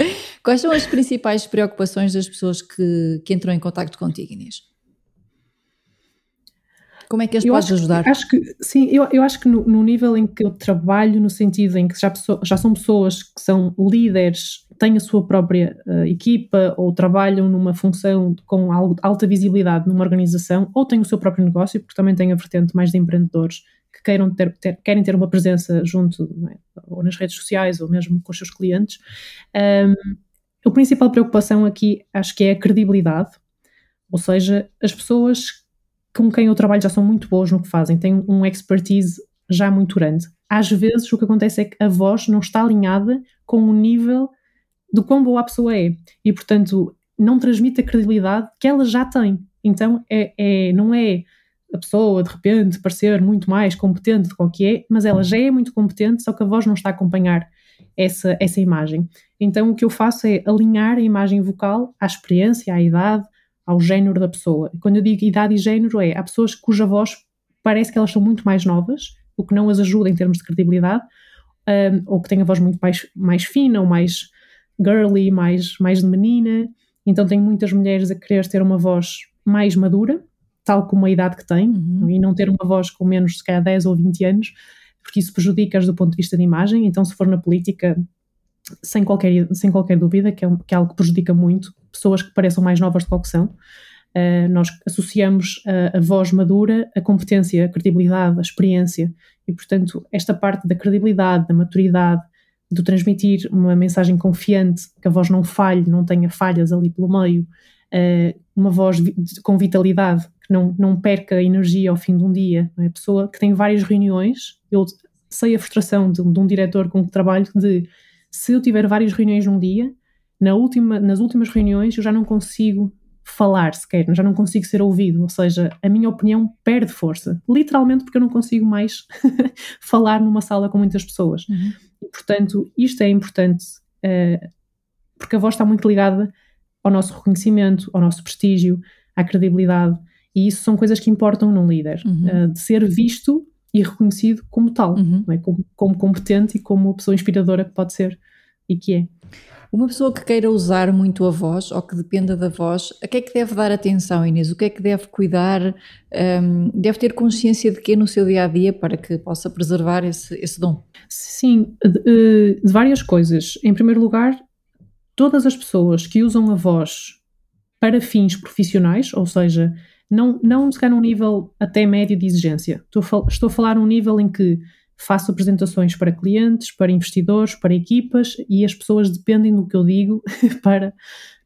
Quais são as principais preocupações das pessoas que, que entram em contato contigo, Inês? Como é que as eu podes acho, ajudar? Acho que, sim, eu, eu acho que no, no, nível em que eu trabalho, no sentido em que já, já são pessoas que são líderes, têm a sua própria uh, equipa ou trabalham numa função com alta visibilidade numa organização ou têm o seu próprio negócio, porque também tem a vertente mais de empreendedores que queiram ter, ter querem ter uma presença junto, é? ou nas redes sociais ou mesmo com os seus clientes. Um, a principal preocupação aqui acho que é a credibilidade, ou seja, as pessoas com quem eu trabalho já são muito boas no que fazem, têm um expertise já muito grande. Às vezes o que acontece é que a voz não está alinhada com o nível do quão boa a pessoa é e, portanto, não transmite a credibilidade que ela já tem. Então, é, é não é a pessoa de repente parecer muito mais competente do que é, mas ela já é muito competente, só que a voz não está a acompanhar essa, essa imagem. Então o que eu faço é alinhar a imagem vocal à experiência, à idade, ao género da pessoa. E quando eu digo idade e género, é há pessoas cuja voz parece que elas são muito mais novas, o que não as ajuda em termos de credibilidade, um, ou que têm a voz muito mais, mais fina, ou mais girly, mais, mais de menina. Então tem muitas mulheres a querer ter uma voz mais madura, tal como a idade que têm, uhum. e não ter uma voz com menos, se calhar, 10 ou 20 anos, porque isso prejudica-as do ponto de vista de imagem. Então, se for na política, sem qualquer, sem qualquer dúvida, que é, um, que é algo que prejudica muito pessoas que pareçam mais novas do que são. Uh, nós associamos a, a, voz madura a competência, a credibilidade, a experiência. E, portanto, esta parte da credibilidade, da maturidade, do transmitir uma mensagem confiante, que a voz não falhe, não tenha falhas ali pelo meio, uh, uma voz com vitalidade, que não, não perca energia ao fim de um dia. É? A pessoa que tem várias reuniões, eu sei a frustração de, de um diretor com que trabalho de se eu tiver várias reuniões num dia, na última, nas últimas reuniões eu já não consigo falar sequer, já não consigo ser ouvido, ou seja, a minha opinião perde força, literalmente porque eu não consigo mais falar numa sala com muitas pessoas. Uhum. Portanto, isto é importante uh, porque a voz está muito ligada ao nosso reconhecimento, ao nosso prestígio, à credibilidade, e isso são coisas que importam num líder, uhum. uh, de ser visto e reconhecido como tal, uhum. é? como, como, competente e como uma pessoa inspiradora que pode ser e que é. Uma pessoa que queira usar muito a voz ou que dependa da voz, a que é que deve dar atenção, Inês? O que é que deve cuidar? Um, deve ter consciência de quê no seu dia a dia para que possa preservar esse, esse dom? Sim, de, de várias coisas. Em primeiro lugar, todas as pessoas que usam a voz para fins profissionais, ou seja, não, não se num nível até médio de exigência. Estou, estou a falar num nível em que faço apresentações para clientes, para investidores, para equipas e as pessoas dependem do que eu digo para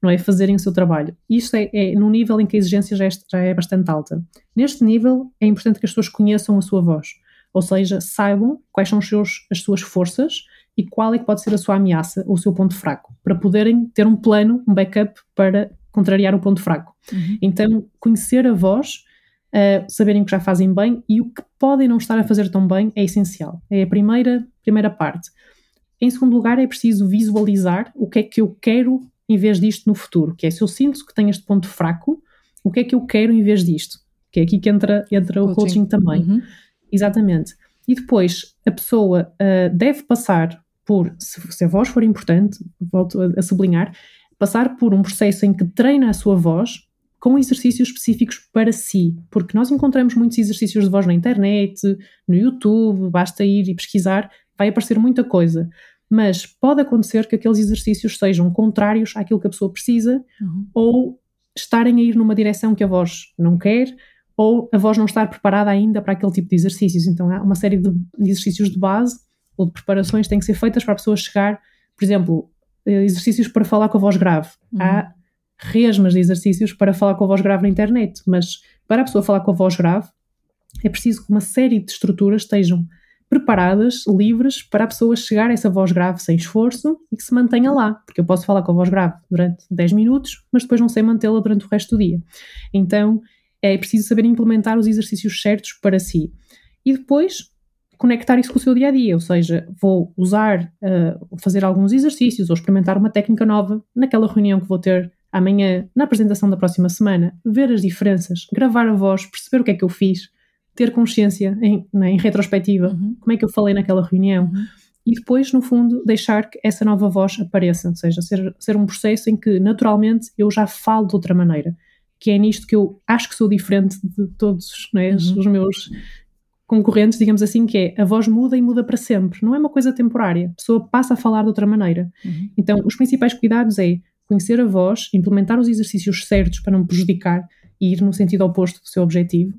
não é, fazerem o seu trabalho. Isto é, é num nível em que a exigência já é, já é bastante alta. Neste nível é importante que as pessoas conheçam a sua voz, ou seja, saibam quais são seus, as suas forças e qual é que pode ser a sua ameaça ou o seu ponto fraco, para poderem ter um plano, um backup para contrariar o ponto fraco. Uhum. Então, conhecer a voz, uh, saberem o que já fazem bem e o que podem não estar a fazer tão bem é essencial. É a primeira, primeira parte. Em segundo lugar, é preciso visualizar o que é que eu quero em vez disto no futuro, que é se eu sinto que tenho este ponto fraco, o que é que eu quero em vez disto? Que é aqui que entra, entra o coaching, também. Uhum. Exatamente. E depois, a pessoa uh, deve passar por, se, se, a voz for importante, volto a, a sublinhar, passar por um processo em que treina a sua voz com exercícios específicos para si, porque nós encontramos muitos exercícios de voz na internet, no YouTube, basta ir e pesquisar, vai aparecer muita coisa. Mas pode acontecer que aqueles exercícios sejam contrários àquilo que a pessoa precisa uhum. ou estarem a ir numa direção que a voz não quer ou a voz não estar preparada ainda para aquele tipo de exercícios. Então há uma série de exercícios de base ou de preparações que têm que ser feitas para a pessoa chegar, por exemplo, eh, exercícios para falar com a voz grave. Uhum. Há resmas de exercícios para falar com a voz grave na internet, mas para a pessoa falar com a voz grave é preciso que uma série de estruturas estejam preparadas, livres, para a pessoa chegar a essa voz grave sem esforço e que se mantenha lá, porque eu posso falar com a voz grave durante 10 minutos, mas depois não sei mantê-la durante o resto do dia. Então é preciso saber implementar os exercícios certos para si. E depois conectar isso com o seu dia a dia, ou seja, vou usar, uh, fazer alguns exercícios ou experimentar uma técnica nova naquela reunião que vou ter amanhã, na apresentação da próxima semana, ver as diferenças, gravar a voz, perceber o que é que eu fiz, ter consciência em, né, em retrospectiva, uhum. como é que eu falei naquela reunião. Uhum. E depois, no fundo, deixar que essa nova voz apareça, ou seja, ser, ser um processo em que naturalmente eu já falo de outra maneira, que é nisto que eu acho que sou diferente de todos né, uhum. os meus concorrentes, digamos assim, que é a voz muda e muda para sempre, não é uma coisa temporária, a pessoa passa a falar de outra maneira. Uhum. Então, os principais cuidados é conhecer a voz, implementar os exercícios certos para não prejudicar e ir no sentido oposto do seu objetivo.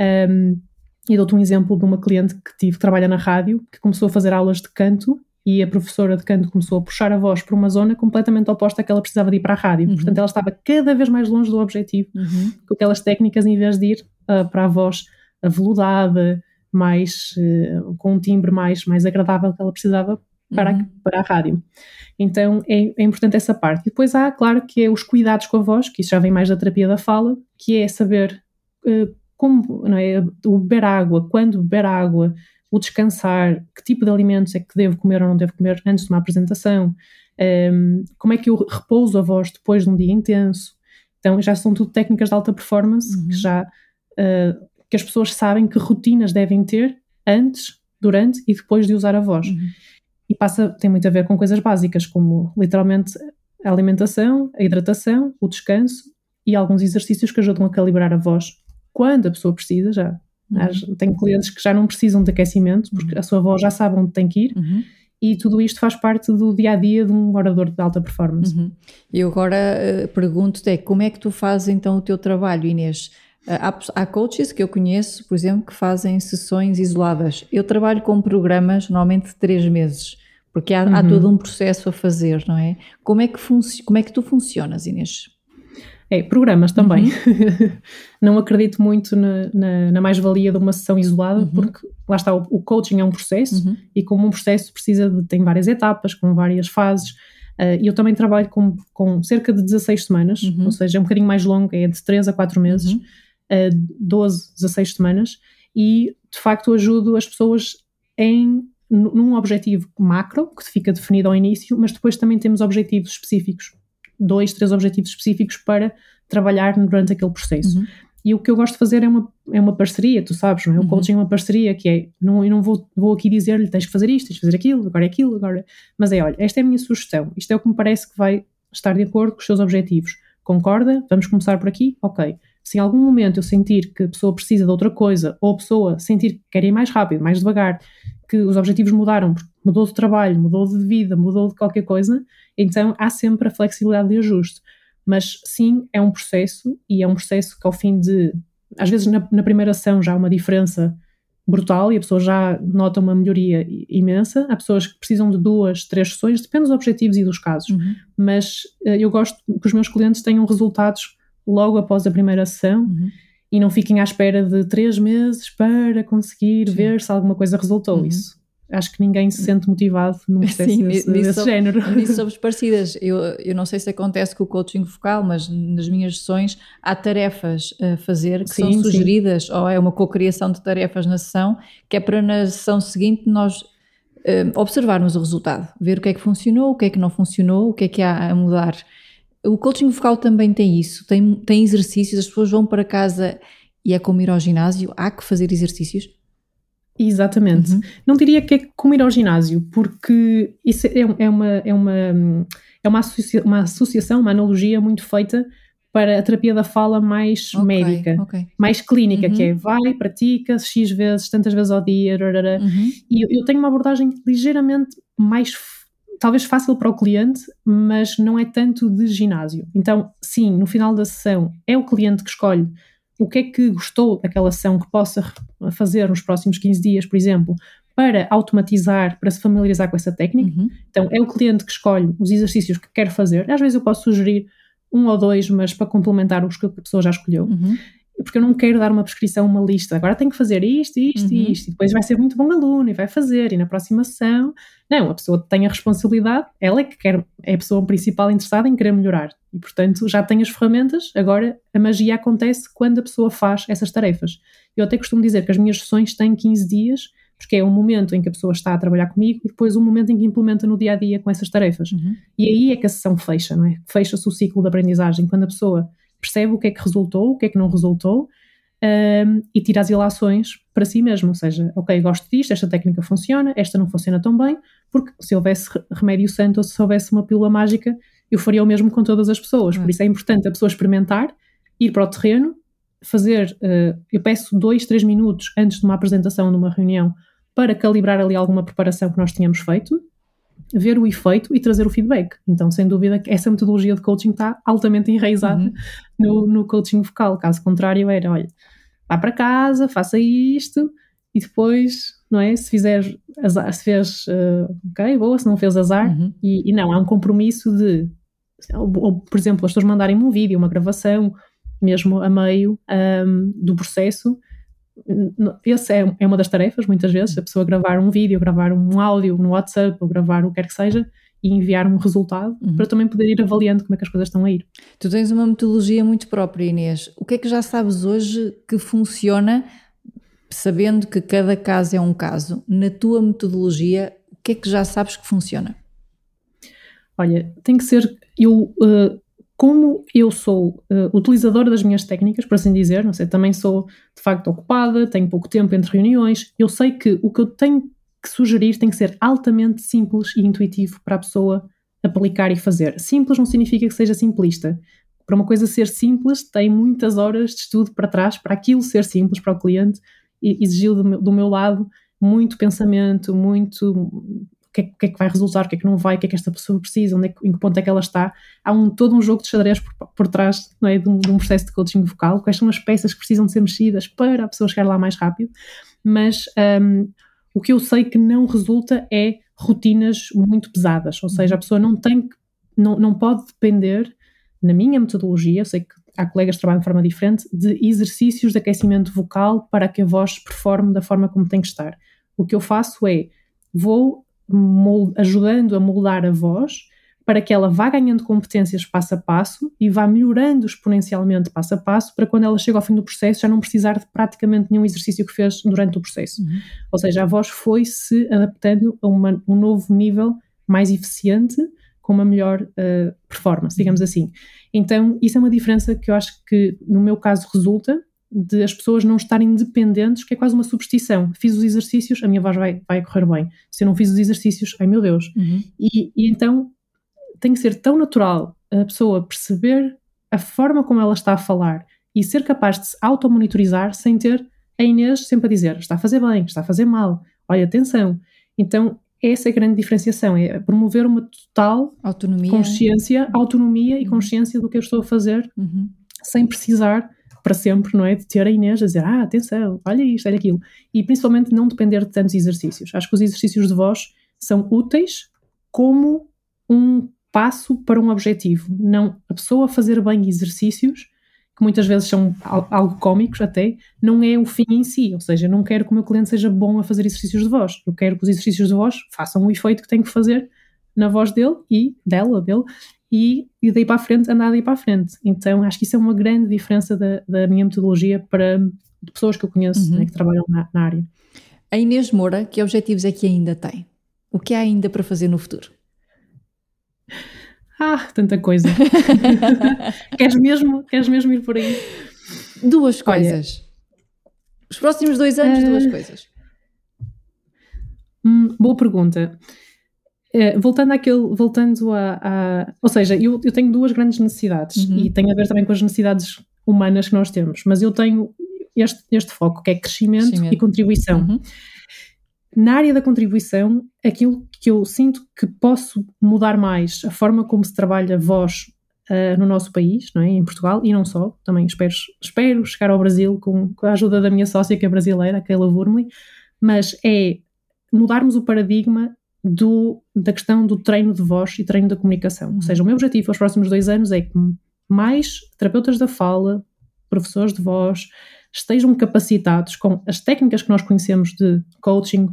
Um, e dou-te um exemplo de uma cliente que tive que trabalha na rádio, que começou a fazer aulas de canto e a professora de canto começou a puxar a voz para uma zona completamente oposta à que ela precisava de ir para a rádio. Uhum. Portanto, ela estava cada vez mais longe do objetivo uhum. com aquelas técnicas, em vez de ir uh, para a voz aveludada, mais, uh, com um timbre mais, mais agradável que ela precisava para, uhum. a, para a rádio. Então é, é, importante essa parte. E depois há, claro, que é os cuidados com a voz, que isso já vem mais da terapia da fala, que é saber uh, como não é, o beber água, quando beber água, o descansar, que tipo de alimentos é que devo comer ou não devo comer antes de uma apresentação, um, ehm, como é que eu repouso a voz depois de um dia intenso. Então já são tudo técnicas de alta performance uhum. que já uh, que as pessoas sabem que rotinas devem ter antes, durante e depois de usar a voz. Uhum. E passa, tem muito a ver com coisas básicas, como literalmente a alimentação, a hidratação, o descanso e alguns exercícios que ajudam a calibrar a voz quando a pessoa precisa já. Uhum. Tenho clientes que já não precisam de aquecimento, porque uhum. a sua voz já sabe onde tem que ir. Uhum. E tudo isto faz parte do dia a dia de um orador de alta performance. Uhum. E agora uh, pergunto-te: é, como é que tu fazes então o teu trabalho, Inês? Há, há coaches que eu conheço, por exemplo, que fazem sessões isoladas. Eu trabalho com programas normalmente de três meses, porque há, uhum. há todo um processo a fazer, não é? Como é que, como é que tu funcionas, Inês? É, programas também. Uhum. não acredito muito na, na, na mais-valia de uma sessão isolada, uhum. porque lá está, o, o, coaching é um processo uhum. e como um processo precisa de, tem várias etapas, com várias fases. Uh, e eu também trabalho com, com cerca de 16 semanas, uhum. ou seja, é um bocadinho mais longo, é de 3 a 4 meses. Uhum uh, 12, 16 semanas e de facto ajudo as pessoas em num objetivo macro que fica definido ao início, mas depois também temos objetivos específicos, dois, três objetivos específicos para trabalhar durante aquele processo. Uhum. E o que eu gosto de fazer é uma, é uma parceria, tu sabes, não é? O uhum. coaching é uma parceria que é, não, eu não vou, vou aqui dizer-lhe tens que fazer isto, tens que fazer aquilo, agora é aquilo, agora. Mas é, olha, esta é a minha sugestão, isto é o que me parece que vai estar de acordo com os seus objetivos. Concorda? Vamos começar por aqui? Ok se em algum momento eu sentir que a pessoa precisa de outra coisa, ou a pessoa sentir que quer ir mais rápido, mais devagar, que os objetivos mudaram, mudou de trabalho, mudou de vida, mudou de qualquer coisa, então há sempre a flexibilidade de ajuste. Mas sim, é um processo, e é um processo que ao fim de. Às vezes na, na primeira ação já há uma diferença brutal e a pessoa já nota uma melhoria imensa. Há pessoas que precisam de duas, três sessões, depende dos objetivos e dos casos. Uhum. Mas uh, eu gosto que os meus clientes tenham resultados logo após a primeira sessão uhum. e não fiquem à espera de três meses para conseguir Sim. ver se alguma coisa resultou. Uhum. Isso acho que ninguém se sente motivado num processo Sim, desse, desse género. Nisso somos parecidas. Eu, eu não sei se acontece com o coaching focal, mas nas minhas sessões há tarefas a fazer que sim, são sugeridas, sim. ou é uma cocriação de tarefas na sessão, que é para na sessão seguinte nós uh, observarmos o resultado, ver o que é que funcionou, o que é que não funcionou, o que é que há a mudar. O coaching vocal também tem isso, tem, tem exercícios, as pessoas vão para casa e é como ir ao ginásio, há que fazer exercícios? Exatamente. Uhum. Não diria que é como ir ao ginásio, porque isso é, é, uma, é, uma, é uma, associa, uma associação, uma analogia muito feita para a terapia da fala mais okay, médica, okay. mais clínica, uhum. que é vai, pratica X vezes, tantas vezes ao dia, uhum. e eu, eu tenho uma abordagem ligeiramente mais talvez fácil para o cliente, mas não é tanto de ginásio. Então, sim, no final da sessão é o cliente que escolhe o que é que gostou daquela sessão que possa fazer nos próximos 15 dias, por exemplo, para automatizar, para se familiarizar com essa técnica. Uhum. Então, é o cliente que escolhe os exercícios que quer fazer. Às vezes eu posso sugerir um ou dois, mas para complementar os que a pessoa já escolheu. Uhum porque eu não quero dar uma prescrição, uma lista, agora tem que fazer isto, isto e uhum. isto, e depois vai ser muito bom aluno e vai fazer, e na próxima sessão. Não, a pessoa tem a responsabilidade, ela é que quer, é a pessoa principal interessada em querer melhorar. E portanto já tem as ferramentas, agora a magia acontece quando a pessoa faz essas tarefas. Eu até costumo dizer que as minhas sessões têm 15 dias, porque é o momento em que a pessoa está a trabalhar comigo e depois o momento em que implementa no dia a dia com essas tarefas. Uhum. E aí é que a sessão fecha, não é? Fecha-se o ciclo de aprendizagem, quando a pessoa percebe o que é que resultou, o que é que não resultou um, e tira as ilações para si mesmo. Ou seja, ok, gosto disto, esta técnica funciona, esta não funciona tão bem, porque se houvesse remédio santo ou se houvesse uma pílula mágica, eu faria o mesmo com todas as pessoas. Por isso é importante a pessoa experimentar, ir para o terreno, fazer. Uh, eu peço dois, três minutos antes de uma apresentação, numa reunião, para calibrar ali alguma preparação que nós tínhamos feito ver o efeito e trazer o feedback. Então, sem dúvida, que essa metodologia de coaching está altamente enraizada uhum. no, no coaching vocal. Caso contrário, era: olha, vá para casa, faça isto e depois não é? Se fizer azar, se fez, uh, ok, boa, se não fez azar, uhum. e, e, não, há um compromisso de, ou, ou, por exemplo, as pessoas mandarem-me um vídeo, uma gravação, mesmo a meio um, do processo. Essa é, é uma das tarefas, muitas vezes, a pessoa gravar um vídeo, gravar um áudio no WhatsApp, ou gravar o que quer que seja, e enviar um resultado uhum. para também poder ir avaliando como é que as coisas estão a ir. Tu tens uma metodologia muito própria, Inês. O que é que já sabes hoje que funciona sabendo que cada caso é um caso, na tua metodologia, o que é que já sabes que funciona? Olha, tem que ser. Eu, uh, como eu sou uh, utilizadora das minhas técnicas, por assim dizer, não sei, também sou de facto ocupada, tenho pouco tempo entre reuniões, eu sei que o que eu tenho que sugerir tem que ser altamente simples e intuitivo para a pessoa aplicar e fazer. Simples não significa que seja simplista. Para uma coisa ser simples, tem muitas horas de estudo para trás para aquilo ser simples para o cliente exigiu do meu, do meu lado muito pensamento, muito que, é, que, é, que vai resultar, o que é que não vai, o que é que esta pessoa precisa, onde é que, em que ponto é que ela está. Há um, todo um jogo de xadrez por, por trás não é, de, um, de, um, processo de coaching vocal, quais são as peças que precisam de ser mexidas para a pessoa chegar lá mais rápido, mas um, o que eu sei que não resulta é rotinas muito pesadas, ou seja, a pessoa não tem não, não pode depender, na minha metodologia, eu sei que há colegas que trabalham de forma diferente, de exercícios de aquecimento vocal para que a voz performe da forma como tem que estar. O que eu faço é, vou ajudando a moldar a voz para que ela vá ganhando competências passo a passo e vá melhorando exponencialmente passo a passo para quando ela chega ao fim do processo já não precisar de praticamente nenhum exercício que fez durante o processo. Uhum. Ou seja, a voz foi se adaptando a uma, um novo nível mais eficiente com uma melhor uh, performance, digamos assim. Então, isso é uma diferença que eu acho que, no meu caso, resulta de as pessoas não estarem dependentes, que é quase uma substituição. Fiz os exercícios, a minha voz vai, vai correr bem. Se eu não fiz os exercícios, ai meu Deus. Uhum. E, e então tem que ser tão natural a pessoa perceber a forma como ela está a falar e ser capaz de se automonitorizar sem ter a Inês sempre a dizer está a fazer bem, está a fazer mal, olha, atenção. Então essa é a grande diferenciação, é promover uma total autonomia, consciência, autonomia e uhum. consciência do que eu estou a fazer, uhum. sem precisar para sempre, não é? De ter a Inês a dizer, ah, atenção, olha isto, olha aquilo. E principalmente não depender de tantos exercícios. Acho que os exercícios de voz são úteis como um passo para um objetivo. Não a pessoa fazer bem exercícios que muitas vezes são algo cómicos até, não é o fim em si. Ou seja, eu não quero que o meu cliente seja bom a fazer exercícios de voz. Eu quero que os exercícios de voz façam o efeito que tem que fazer na voz dele e dela, dele, e, e daí para a frente, andar daí para a frente. Então, acho que isso é uma grande diferença da, da minha metodologia para pessoas que eu conheço uhum. né, que trabalham na, na área. A Inês Moura, que objetivos é que ainda tem? O que há ainda para fazer no futuro? Ah, tanta coisa. queres, mesmo, queres mesmo ir por aí? Duas coisas. Olha, Os próximos dois anos, uh, duas ah, coisas. Hum, boa pergunta. Uh, voltando àquele, voltando a, a, ou seja, eu, eu tenho duas grandes necessidades uhum. e tem a ver também com as necessidades humanas que nós temos, mas eu tenho este, este foco que é crescimento, crescimento. e contribuição. Uhum. Na área da contribuição, aquilo que eu sinto que posso mudar mais a forma como se trabalha voz uh, no nosso país, não é? em Portugal, e não só, também espero, espero chegar ao Brasil com, com a ajuda da minha sócia que é brasileira, a Keila Wurmley, mas é mudarmos o paradigma do, da questão do treino de voz e treino da comunicação. Ou seja, o meu objetivo aos próximos dois anos é que mais terapeutas da fala, professores de voz, estejam capacitados com as técnicas que nós conhecemos de coaching,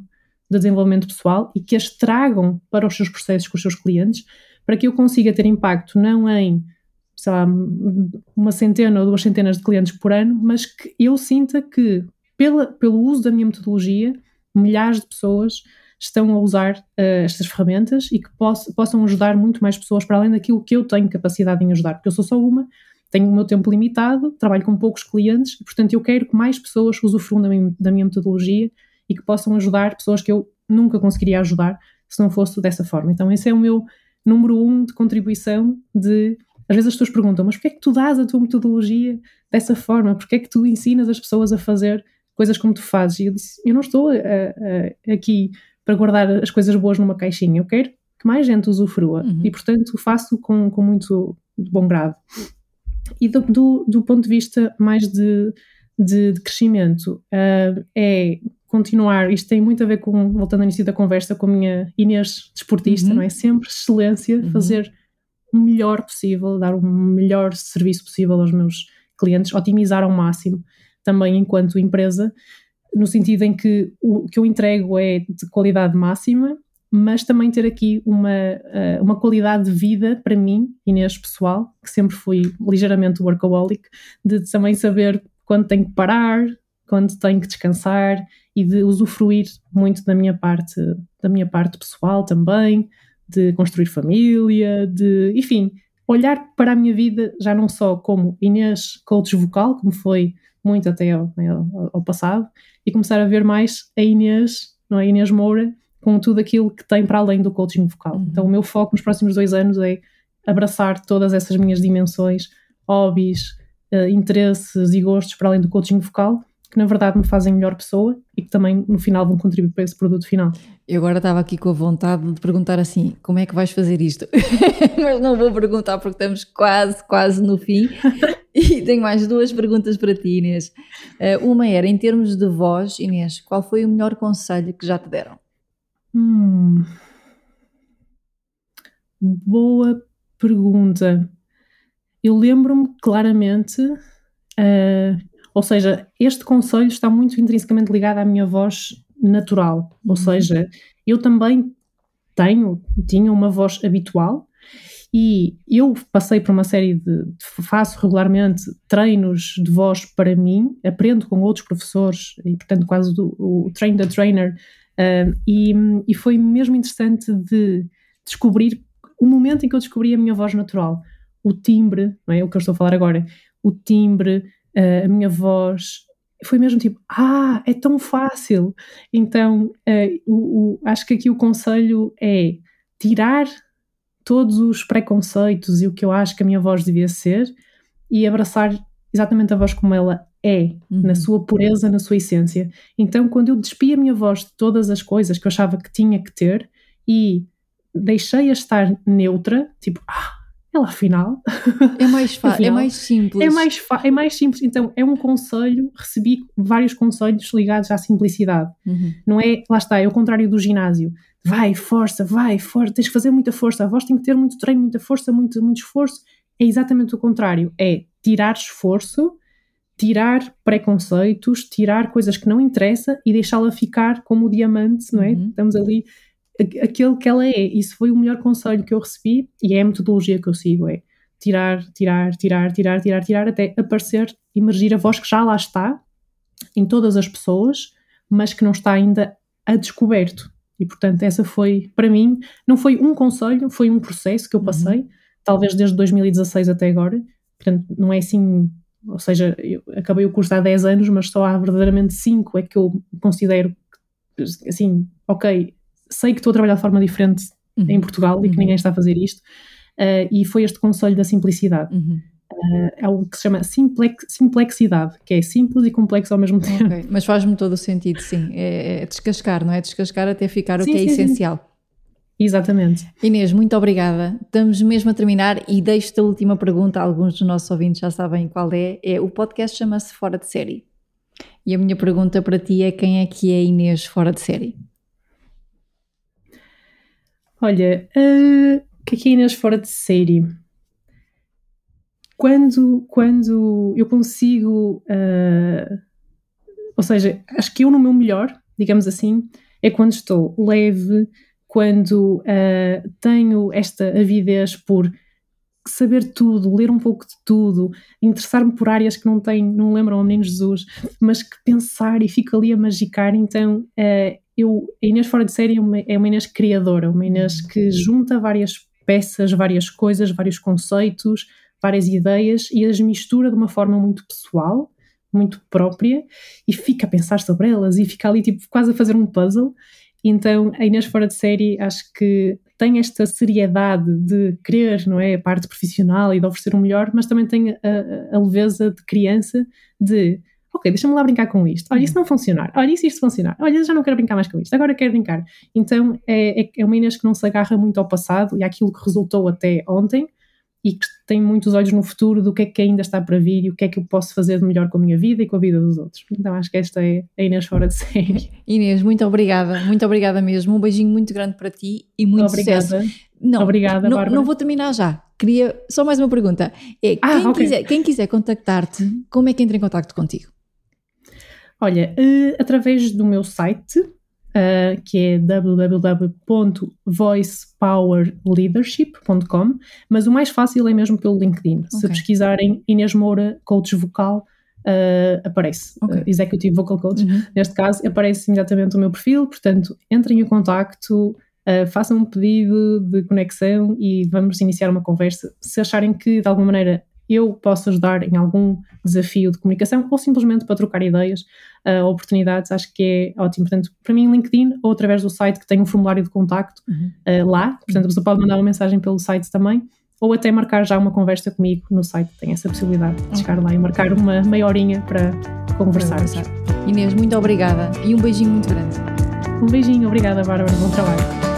de desenvolvimento pessoal e que as tragam para os seus processos com os seus clientes, para que eu consiga ter impacto não em, sei lá, uma centena ou duas centenas de clientes por ano, mas que eu sinta que, pela, pelo uso da minha metodologia, milhares de pessoas estão a usar uh, estas ferramentas e que poss possam ajudar muito mais pessoas para além daquilo que eu tenho capacidade em ajudar, porque eu sou só uma, tenho o meu tempo limitado, trabalho com poucos clientes e, portanto, eu quero que mais pessoas usufruam da minha, da minha metodologia e que possam ajudar pessoas que eu nunca conseguiria ajudar se não fosse dessa forma. Então, esse é o meu número um de contribuição de. Às vezes as pessoas perguntam, mas porquê é que tu dás a tua metodologia dessa forma? Porquê é que tu ensinas as pessoas a fazer coisas como tu fazes? E eu disse, eu não estou a, a, aqui para guardar as coisas boas numa caixinha, eu quero que mais gente usufrua uhum. e, portanto, faço com, com muito bom grado. E do, do, do ponto de vista mais de, de, de crescimento, uh, é continuar, isto tem muito a ver com, voltando ao início da conversa, com a minha Inês desportista, uhum. não é? Sempre excelência, uhum. fazer o melhor possível, dar o melhor serviço possível aos meus clientes, otimizar ao máximo também enquanto empresa, no sentido em que o que eu entrego é de qualidade máxima, mas também ter aqui uma, eh, uma qualidade de vida para mim, Inês pessoal, que sempre fui ligeiramente workaholic, de também saber quando tenho que parar, quando tenho que descansar e de usufruir muito da minha parte, da minha parte pessoal também, de construir família, de, enfim, olhar para a minha vida já não só como Inês coach vocal, como foi muito até ao, né, ao, ao passado, e começar a ver mais a Inês, não é? Inês Moura, com tudo aquilo que tem para além do coaching vocal. Uhum. Então, o meu foco nos próximos dois anos é abraçar todas essas minhas dimensões, hobbies, uh, interesses e gostos para além do coaching vocal que na verdade me fazem melhor pessoa e que também no final vão contribuir para esse produto final. Eu agora estava aqui com a vontade de perguntar assim: como é que vais fazer isto? Mas não vou perguntar porque estamos quase, quase no fim. e tenho mais duas perguntas para ti, Inês. Uh, uma era, em termos de voz, Inês, qual foi o melhor conselho que já te deram? Hum. Boa pergunta. Eu lembro-me claramente uh, ou seja, este conselho está muito intrinsecamente ligado à minha voz natural. Ou uhum. seja, eu também tenho, tinha uma voz habitual e eu passei por uma série de, faço regularmente treinos de voz para mim, aprendo com outros professores e portanto quase o, o train the trainer uh, e, e foi mesmo interessante de descobrir o momento em que eu descobri a minha voz natural, o timbre, não é o que eu estou a falar agora, o timbre, uh, a minha voz, foi mesmo tipo, ah, é tão fácil. Então, uh, o, o, acho que aqui o conselho é tirar todos os preconceitos e o que eu acho que a minha voz devia ser e abraçar exatamente a voz como ela é, uhum. na sua pureza, na sua essência. Então, quando eu despi a minha voz de todas as coisas que eu achava que tinha que ter e deixei-a estar neutra, tipo, ah, ela afinal. É mais fácil, é mais simples. É mais, é mais simples. Então, é um conselho, recebi vários conselhos ligados à simplicidade. Uhum. Não é, lá está, é o contrário do ginásio. Vai, força, vai, força, tens que fazer muita força. A voz tem que ter muito treino, muita força, muito, muito esforço. É exatamente o contrário. É tirar esforço, tirar preconceitos, tirar coisas que não interessam e deixá-la ficar como o diamante, não é? Uhum. Estamos ali aquilo que ela é. Isso foi o melhor conselho que eu recebi e é a metodologia que eu sigo, é tirar, tirar, tirar, tirar, tirar, tirar, até aparecer, emergir a voz que já lá está em todas as pessoas, mas que não está ainda a descoberto. E portanto, essa foi, para mim, não foi um conselho, foi um processo que eu uhum. passei, uhum. talvez desde 2016 até agora. Portanto, não é assim, ou seja, eu acabei o curso há 10 anos, mas só há verdadeiramente 5 é que eu considero assim, ok, sei que estou a trabalhar de forma diferente uhum. em Portugal e que uhum. ninguém está a fazer isto, uh, e foi este conselho da simplicidade. Uhum. Uh, é algo que se chama simplex, simplexidade, que é simples e complexo ao mesmo tempo. Okay. Mas faz-me todo o sentido, sim. É, é, descascar, não é? Descascar até ficar sim, o que é sim, essencial. Sim. Exatamente. Inês, muito obrigada. Estamos mesmo a terminar e deixo-te a última pergunta. Alguns dos nossos ouvintes já sabem qual é. é o podcast chama-se Fora de Série. E a minha pergunta para ti é quem é que é Inês fora de série? Olha, uh, aqui Inês fora de série. Quando, quando eu consigo, uh, ou seja, acho que eu no meu melhor, digamos assim, é quando estou leve, quando uh, tenho esta avidez por saber tudo, ler um pouco de tudo, interessar-me por áreas que não tenho, não lembram ao Menino Jesus, mas que pensar e fico ali a magicar, então eu, a Inês Fora de Série é uma, é uma Inês criadora, uma Inês que junta várias peças, várias coisas, vários conceitos, várias ideias e as mistura de uma forma muito pessoal, muito própria e fica a pensar sobre elas e fica ali tipo quase a fazer um puzzle. Então a Inês Fora de Série acho que tem esta seriedade de querer, não é, a parte profissional e de oferecer o melhor, mas também tem a, a leveza de criança de ok, deixa-me lá brincar com isto. Olha, isso não funcionar. Olha, isso isto funcionar. Olha, já não quero brincar mais com isto. Agora quero brincar. Então é, é, é uma Inês que não se agarra muito ao passado e àquilo que resultou até ontem e que tem muitos olhos no futuro do que é que ainda está para vir e o que é que eu posso fazer de melhor com a minha vida e com a vida dos outros. Então acho que esta é a Inês fora de série. Inês, muito obrigada, muito obrigada mesmo. Um beijinho muito grande para ti e muito obrigada. sucesso. Não, obrigada, não, não vou terminar já. Queria só mais uma pergunta. É, Ah, quem, ok. quiser, quem quiser contactar-te, como é que entra em contacto contigo? Olha, eh, através do meu site, eh, que é www.voicepowerleadership.com, mas o mais fácil é mesmo pelo LinkedIn. Se Ok. pesquisarem Inês Moura, coach vocal, eh, aparece. Ok. Eh, Executive Vocal Coach. Uhum. Neste caso, aparece imediatamente o meu perfil, portanto, entrem em contacto, uh, façam um pedido de conexão e vamos iniciar uma conversa. Se acharem que, de alguma maneira, eu posso ajudar em algum desafio de comunicação ou simplesmente para trocar ideias, uh, oportunidades, acho que é ótimo. Portanto, para mim, LinkedIn ou através do site que tem um formulário de contacto Uhum. uh, lá, portanto, você pode mandar uma mensagem pelo site também. Ou até marcar já uma conversa comigo no site, tem essa possibilidade de chegar lá e marcar uma meia horinha para conversarmos. Inês, muito obrigada e um beijinho muito grande. Um beijinho, obrigada Bárbara, bom trabalho.